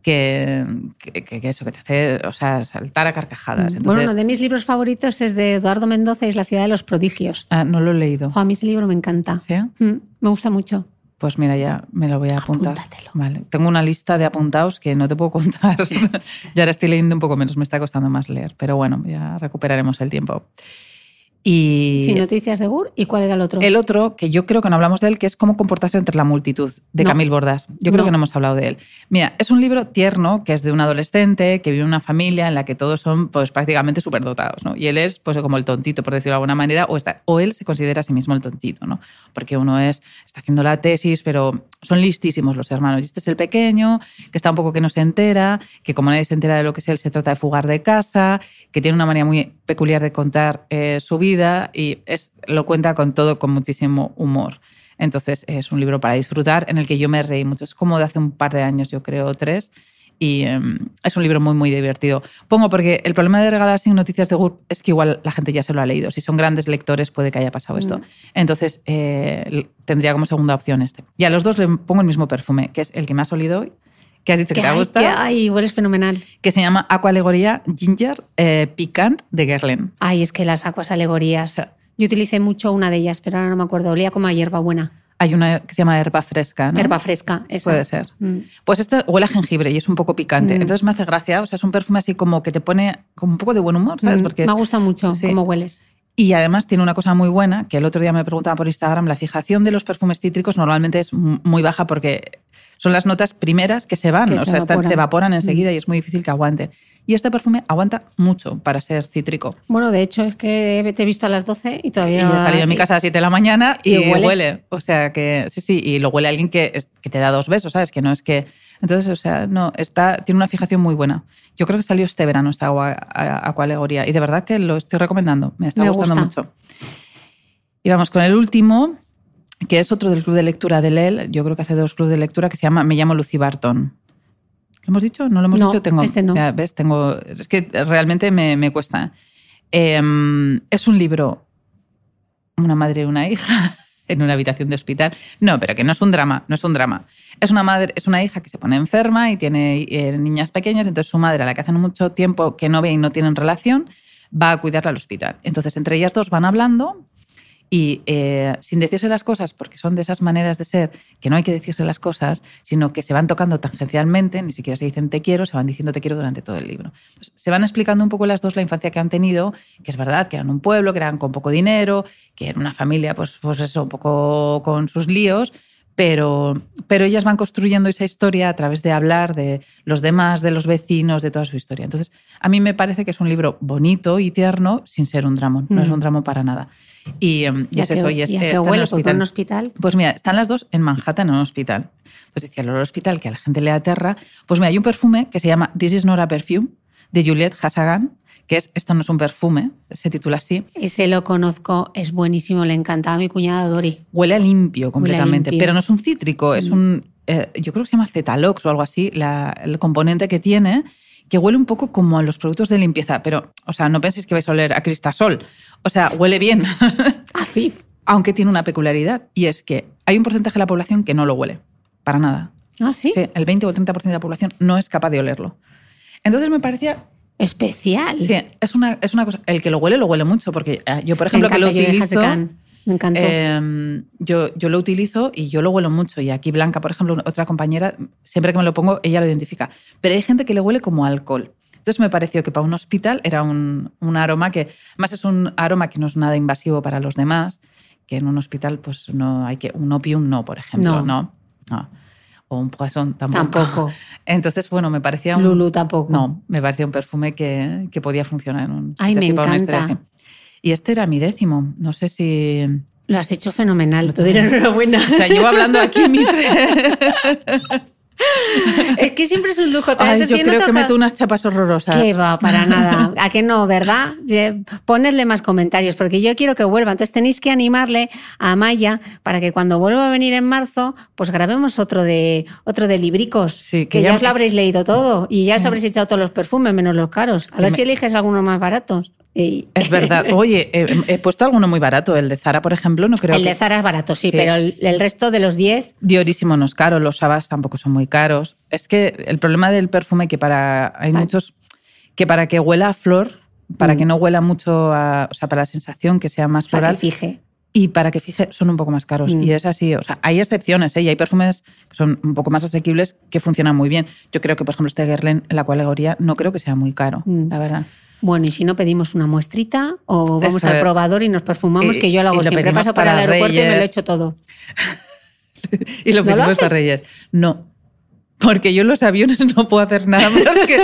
Que, que, eso, que te hace o sea, saltar a carcajadas. bueno, uno de mis libros favoritos es de Eduardo Mendoza, es La ciudad de los prodigios. Ah, no lo he leído. a mí ese libro me encanta. ¿Sí? Mm, me gusta mucho. Pues mira, ya me lo voy a apuntar. Vale. Tengo una lista de apuntados que no te puedo contar. ya ahora estoy leyendo un poco menos, me está costando más leer, pero bueno, ya recuperaremos el tiempo. Y Sin noticias de Gur. ¿Y cuál era el otro? El otro, que yo creo que no hablamos de él, que es cómo comportarse entre la multitud, de Camil Bordas. Yo creo que no hemos hablado de él. Mira, es un libro tierno, que es de un adolescente que vive en una familia en la que todos son pues, prácticamente superdotados. ¿no? Y él es pues, como el tontito, por decirlo de alguna manera, o, está, o él se considera a sí mismo el tontito. ¿no? Porque uno es, está haciendo la tesis, pero son listísimos los hermanos. Y este es el pequeño, que está un poco que no se entera, que como nadie se entera de lo que es él, se trata de fugar de casa, que tiene una manera muy peculiar de contar eh, su vida y es, lo cuenta con todo con muchísimo humor. Entonces es un libro para disfrutar en el que yo me reí mucho. Es como de hace un par de años, yo creo, tres. Y em, es un libro muy, muy divertido. Pongo porque el problema de regalar sin noticias de GURP es que igual la gente ya se lo ha leído. Si son grandes lectores, puede que haya pasado esto. Mm. Entonces, eh, tendría como segunda opción este. Y a los dos le pongo el mismo perfume, que es el que me has olido hoy, que has dicho que te ha gustado. Ay, hueles fenomenal. Que se llama Aqua Alegoría Ginger eh, Picant de Guerlain. Ay, es que las acuas alegorías. Yo utilicé mucho una de ellas, pero ahora no me acuerdo. Olía como a hierba buena. Hay una que se llama herba fresca, ¿no? Herba fresca, eso. Puede ser. Mm. Pues este huele a jengibre y es un poco picante. Mm. Entonces me hace gracia. O sea, es un perfume así como que te pone como un poco de buen humor, ¿sabes? Mm. Porque me gusta mucho cómo hueles. Y además tiene una cosa muy buena, que el otro día me preguntaba por Instagram, la fijación de los perfumes cítricos normalmente es muy baja porque son las notas primeras que se van, o sea, se evaporan enseguida y es muy difícil que aguante. Y este perfume aguanta mucho para ser cítrico. Bueno, de hecho, es que te he visto a las 12 y todavía. Y he salido de mi casa a las 7 de la mañana y, huele. O sea que, sí, sí, y lo huele alguien que, que te da dos besos, ¿sabes? Que no es que. Entonces, o sea, no, está, tiene una fijación muy buena. Yo creo que salió este verano esta agua, alegoría y de verdad que lo estoy recomendando. Me está gustando mucho. Y vamos con el último, que es otro del club de lectura de LEL. Yo creo que hace dos clubes de lectura que se llama Me llamo Lucy Barton. ¿Lo hemos dicho? ¿No lo hemos dicho? Tengo, este no. ¿ves? Tengo, es que realmente me, me cuesta. Em, es un libro, una madre y una hija en una habitación de hospital. No, pero que no es un drama, no es un drama. Es una madre, es una hija que se pone enferma y tiene eh, niñas pequeñas, entonces su madre, a la que hacen mucho tiempo que no ve y no tienen relación, va a cuidarla al hospital. Entonces, entre ellas dos van hablando y eh, sin decirse las cosas, porque son de esas maneras de ser que no hay que decirse las cosas, sino que se van tocando tangencialmente, ni siquiera se dicen te quiero, se van diciendo te quiero durante todo el libro. se van explicando un poco las dos la infancia que han tenido, que es verdad, que eran un pueblo, que eran con poco dinero, que era una familia, pues, pues eso, un poco con sus líos, pero, pero ellas van construyendo esa historia a través de hablar de los demás, de los vecinos, de toda su historia. Entonces, a mí me parece que es un libro bonito y tierno sin ser un drama. No es Mm. un drama para nada. Y, em, y Ya es que, eso, y es, está en huele por hospital. un hospital. Pues mira, están las dos en Manhattan, en un hospital. Entonces decía, el olor a hospital que a la gente le aterra. Pues mira, hay un perfume que se llama This is not a perfume, de Juliette Hassagan, que es Esto no es un perfume, se titula así. Ese lo conozco, es buenísimo, le encantaba a mi cuñada Dori. Huele a limpio completamente, limpio. pero no es un cítrico, es un, eh, yo creo que se llama Cetalox o algo así, la- el componente que tiene, que huele un poco como a los productos de limpieza, pero, o sea, no penséis que vais a oler a cristasol, o sea, huele bien, Así. aunque tiene una peculiaridad, y es que hay un porcentaje de la población que no lo huele, para nada. ¿Ah, sí? Sí, el 20 o el 30% de la población no es capaz de olerlo. Entonces me parecía, Especial. sí, es una, es una cosa, el que lo huele lo huele mucho, porque eh, yo, por ejemplo, que lo utilizo... Me encantó. Eh, yo, yo lo utilizo y yo lo huelo mucho. Y aquí Blanca, por ejemplo, otra compañera, siempre que me lo pongo, ella lo identifica. Pero hay gente que le huele como alcohol. Entonces me pareció que para un hospital era un, un aroma que, además es un aroma que no es nada invasivo para los demás, que en un hospital pues no hay que, un opium no, por ejemplo, No. no. no. O un poison tampoco. Tampoco. Entonces, bueno, me parecía un... Lulu tampoco. No, me parecía un perfume que, que podía funcionar en un Ay, me encanta. Y este era mi décimo. No sé si... Lo has hecho fenomenal. Lo Te diré enhorabuena. O sea, llevo hablando aquí mi tres. es que siempre es un lujo. Ay, yo que no creo que meto unas chapas horrorosas. Que va, para nada. ¿A que no, verdad? Ponedle más comentarios, porque yo quiero que vuelva. Entonces tenéis que animarle a Maya para que cuando vuelva a venir en marzo, pues grabemos otro de otro de libricos. Sí, que, que ya ya- os lo habréis leído todo y ya os habréis echado todos los perfumes, menos los caros. A Que ver me- si eliges algunos más baratos. Y- Es verdad. Oye, he, he puesto alguno muy barato. El de Zara, por ejemplo, no creo el que... de Zara es barato, sí, Sí. pero el, el resto de los 10, Diorísimo no es caro, los Sabas tampoco son muy caros. Es que el problema del perfume que para... Hay Vale. muchos... Que para que huela a flor, para Mm. que no huela mucho a... O sea, para la sensación que sea más para floral, que fije. Y para que fije son un poco más caros. Mm. Y es así, o sea, hay excepciones, ¿eh? y hay perfumes que son un poco más asequibles que funcionan muy bien. Yo creo que, por ejemplo, este Guerlain, en la categoría, no creo que sea muy caro, Mm. la verdad. Bueno, y si no pedimos una muestrita o vamos Eso al es. probador y nos perfumamos, Y- que yo lo hago siempre. Paso por el para aeropuerto y me lo echo todo. Y lo ¿No lo pedimos para? Reyes. No. Porque yo en los aviones no puedo hacer nada más que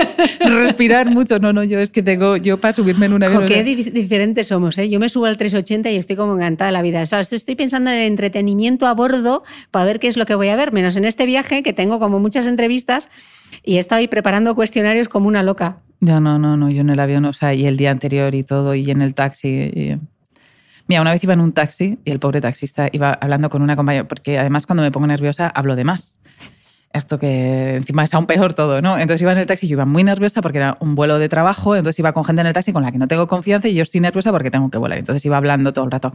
respirar mucho. No, no, yo es que tengo, yo para subirme en un avión. Jo, qué di- diferentes somos, ¿eh? Yo me subo al 380 y estoy como encantada de la vida. O sea, estoy pensando en el entretenimiento a bordo para ver qué es lo que voy a ver, menos en este viaje que tengo como muchas entrevistas y he estado ahí preparando cuestionarios como una loca. No, no, no, no, yo en el avión, o sea, y el día anterior y todo, y en el taxi. y- Mira, una vez iba en un taxi y el pobre taxista iba hablando con una compañera, porque además cuando me pongo nerviosa hablo de más. Esto que encima es aún peor todo, ¿no? Entonces iba en el taxi yo iba muy nerviosa porque era un vuelo de trabajo, entonces iba con gente en el taxi con la que no tengo confianza y yo estoy nerviosa porque tengo que volar. Entonces iba hablando todo el rato.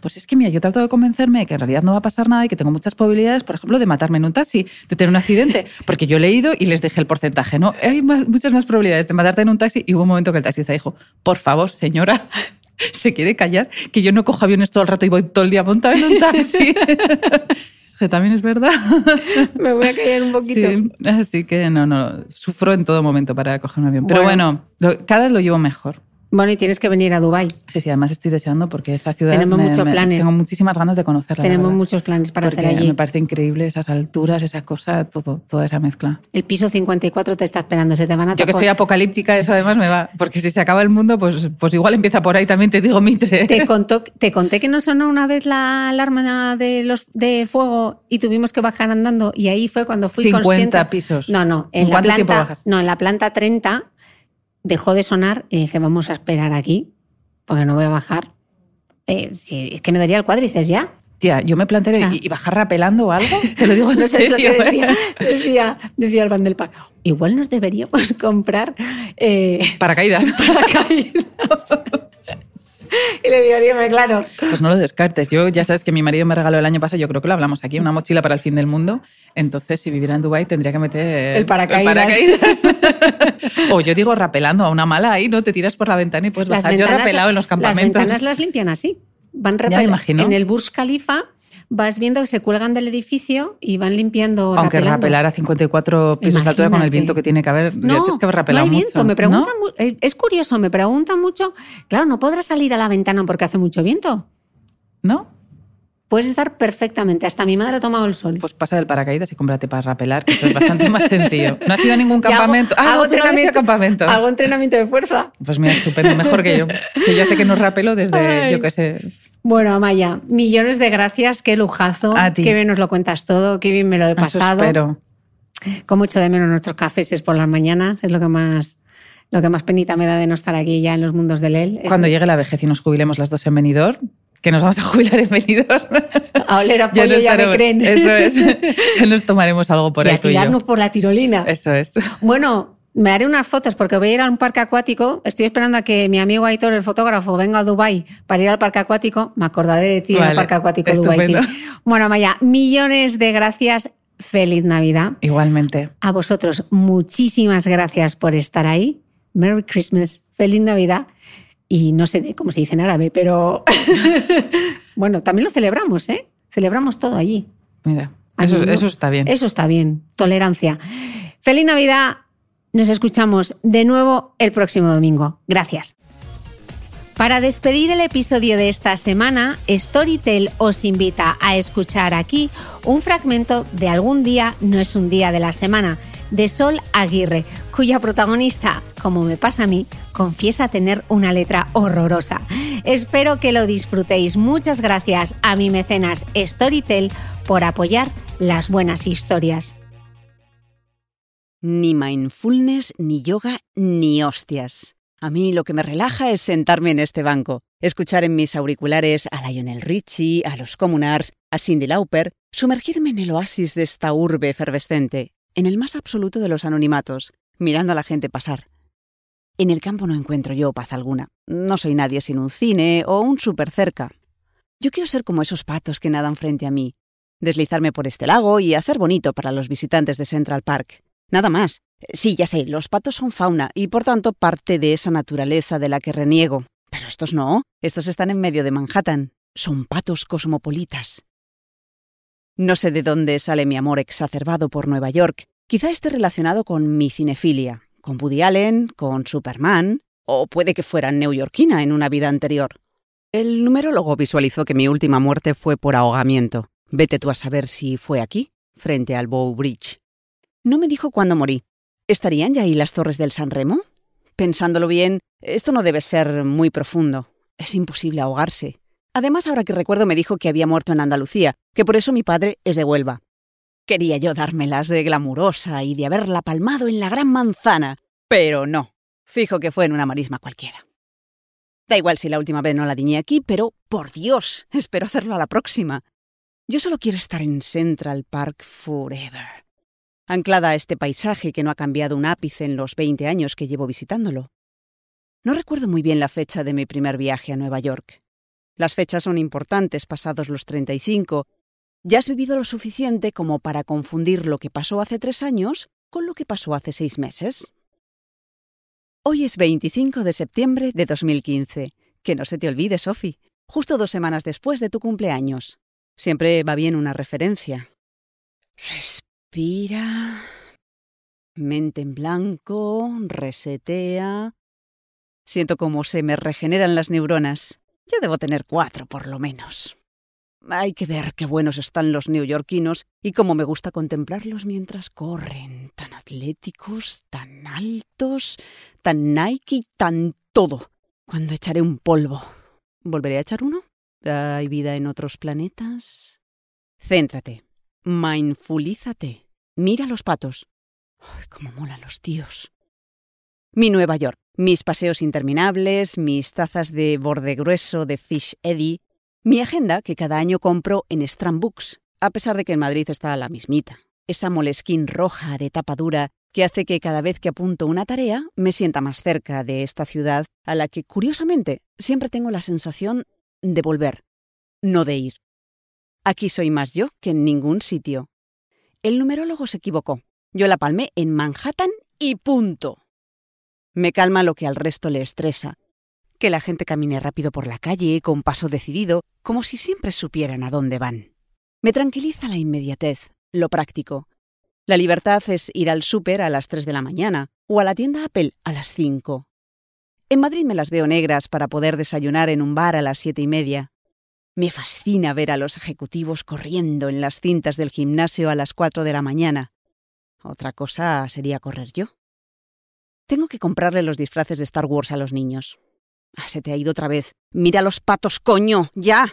Pues es que, mira, yo trato de convencerme de que en realidad no va a pasar nada y que tengo muchas probabilidades, por ejemplo, de matarme en un taxi, de tener un accidente, porque yo he leído y les dejé el porcentaje, ¿no? Hay más- muchas más probabilidades de matarte en un taxi y hubo un momento que el taxista dijo, por favor, señora, se quiere callar, que yo no cojo aviones todo el rato y voy todo el día montado en un taxi. que también es verdad. Me voy a callar un poquito. Sí, así que no, no, sufro en todo momento para coger un avión. Pero Bueno. bueno, lo- cada vez lo llevo mejor. Bueno, y tienes que venir a Dubai. Sí, sí, además estoy deseando porque esa ciudad. Tenemos me- muchos me- planes. Tengo muchísimas ganas de conocerla. la Tenemos muchos planes para Porque hacer allí. Me parece increíble esas alturas, esa cosa, todo, toda esa mezcla. El piso 54 te está esperando, se te van a Yo que soy apocalíptica, eso además me va. Porque si se acaba el mundo, pues, pues igual empieza por ahí también, te digo, Mitre. Te, contó, te conté que no sonó una vez la alarma de los de fuego y tuvimos que bajar andando y ahí fue cuando fui 50 consciente. pisos. No, no, en ¿En la cuánto tiempo planta, bajas? no, en la planta 30 dejó de sonar y dije, vamos a esperar aquí porque no voy a bajar. Eh, es que me daría el cuádriceps ya. Tía, yo me planteé O sea- y, bajar rapelando o algo. Te lo digo en No sé, eso que ¿eh? decía, decía, decía el Van del Park. Igual nos deberíamos comprar eh, Paracaídas. paracaídas. y le digo, dígame, claro. Pues no lo descartes. Yo ya sabes que mi marido me regaló el año pasado, yo creo que lo hablamos aquí, una mochila para el fin del mundo. Entonces, si viviera en Dubái tendría que meter El paracaídas. paracaídas. o yo digo rapelando a una mala ahí, ¿no? Te tiras por la ventana y puedes Las bajar. Yo rapelado en los Las campamentos. ventanas las limpian así. Van Ya me rapel- imagino. En el Burj Khalifa vas viendo que se cuelgan del edificio y van limpiando. Aunque rapelando. rapelar a 54 pisos de altura con el viento que tiene que haber, No, ya que no hay viento. mucho. Me ¿no? preguntan, mu- eh, es curioso, me preguntan mucho. Claro, no podrás salir a la ventana porque hace mucho viento. ¿No? Puedes estar perfectamente. Hasta mi madre ha tomado el sol. Pues pasa del paracaídas y cómprate para rapelar, que eso es bastante más sencillo. No has ido a ningún campamento. Hago, ah, hago no, tú no has ido a entrenamiento, campamentos. hago entrenamiento de fuerza. Pues mira, estupendo, mejor que yo. Que yo hace que no rapelo desde, Ay. yo qué sé. Bueno, Amaya, millones de gracias. Qué lujazo. A ti. Qué bien nos lo cuentas todo. Qué bien me lo he Eso pasado. espero. Con mucho de menos nuestros cafés es por las mañanas. Es lo que más, lo que más penita me da de no estar aquí ya en los mundos del él. Cuando llegue la vejez y nos jubilemos las dos en Benidorm, que nos vamos a jubilar en Benidorm. a oler a ya, pollo no ya me creen. Eso es. Ya nos tomaremos algo por y ahí a tú y yo. tirarnos por la tirolina. Eso es. Bueno, me haré unas fotos porque voy a ir a un parque acuático. Estoy esperando a que mi amigo Aitor, el fotógrafo, venga a Dubai para ir al parque acuático. Me acordaré de ti en el Vale, parque acuático de Dubai. Bueno, Amaya, millones de gracias. Feliz Navidad. Igualmente. A vosotros, muchísimas gracias por estar ahí. Merry Christmas, feliz Navidad. Y no sé cómo se dice en árabe, pero bueno, también lo celebramos, ¿eh? Celebramos todo allí. Mira, eso, eso está bien. Eso está bien. Tolerancia. Feliz Navidad. Nos escuchamos de nuevo el próximo domingo. Gracias. Para despedir el episodio de esta semana, Storytel os invita a escuchar aquí un fragmento de Algún día no es un día de la semana, de Sol Aguirre, cuya protagonista, como me pasa a mí, confiesa tener una letra horrorosa. Espero que lo disfrutéis. Muchas gracias a mi mecenas Storytel por apoyar las buenas historias. Ni mindfulness, ni yoga, ni hostias. A mí lo que me relaja es sentarme en este banco, escuchar en mis auriculares a Lionel Richie, a los Communards, a Cindy Lauper, sumergirme en el oasis de esta urbe efervescente, en el más absoluto de los anonimatos, mirando a la gente pasar. En el campo no encuentro yo paz alguna. No soy nadie sin un cine o un súper cerca. Yo quiero ser como esos patos que nadan frente a mí, deslizarme por este lago y hacer bonito para los visitantes de Central Park. Nada más. Sí, ya sé, los patos son fauna y por tanto parte de esa naturaleza de la que reniego. Pero estos no, estos están en medio de Manhattan. Son patos cosmopolitas. No sé de dónde sale mi amor exacerbado por Nueva York. Quizá esté relacionado con mi cinefilia, con Woody Allen, con Superman, o puede que fuera neoyorquina en una vida anterior. El numerólogo visualizó que mi última muerte fue por ahogamiento. Vete tú a saber si fue aquí, frente al Bow Bridge. No me dijo cuándo morí. ¿Estarían ya ahí las torres del San Remo? Pensándolo bien, esto no debe ser muy profundo. Es imposible ahogarse. Además, ahora que recuerdo, me dijo que había muerto en Andalucía, que por eso mi padre es de Huelva. Quería yo dármelas de glamurosa y de haberla palmado en la gran manzana, pero no. Fijo que fue en una marisma cualquiera. Da igual si la última vez no la diñé aquí, pero por Dios, espero hacerlo a la próxima. Yo solo quiero estar en Central Park forever anclada a este paisaje que no ha cambiado un ápice en los 20 años que llevo visitándolo. No recuerdo muy bien la fecha de mi primer viaje a Nueva York. Las fechas son importantes pasados los 35. Ya has vivido lo suficiente como para confundir lo que pasó hace tres años con lo que pasó hace seis meses. Hoy es 25 de septiembre de 2015. Que no se te olvide, Sophie. Justo dos semanas después de tu cumpleaños. Siempre va bien una referencia. Respira. Mente en blanco, resetea. Siento cómo se me regeneran las neuronas. Ya debo tener cuatro, por lo menos. Hay que ver qué buenos están los neoyorquinos y cómo me gusta contemplarlos mientras corren, tan atléticos, tan altos, tan Nike, tan todo. Cuando echaré un polvo. ¿Volveré a echar uno? ¿Hay vida en otros planetas? Céntrate. Mindfulízate. Mira los patos. Ay, cómo molan los tíos. Mi Nueva York. Mis paseos interminables, mis tazas de borde grueso de Fish Eddy, mi agenda que cada año compro en Strand Books, a pesar de que en Madrid está la mismita. Esa molesquín roja de tapa dura que hace que cada vez que apunto una tarea me sienta más cerca de esta ciudad a la que, curiosamente, siempre tengo la sensación de volver, no de ir. Aquí soy más yo que en ningún sitio. El numerólogo se equivocó. Yo la palmé en Manhattan y punto. Me calma lo que al resto le estresa. Que la gente camine rápido por la calle, con paso decidido, como si siempre supieran a dónde van. Me tranquiliza la inmediatez, lo práctico. La libertad es ir al súper a las 3 de la mañana o a la tienda Apple a las 5. En Madrid me las veo negras para poder desayunar en un bar a las siete y media. Me fascina ver a los ejecutivos corriendo en las cintas del gimnasio a las 4 de la mañana. Otra cosa sería correr yo. Tengo que comprarle los disfraces de Star Wars a los niños. Ah, se te ha ido otra vez. Mira los patos, coño, ya.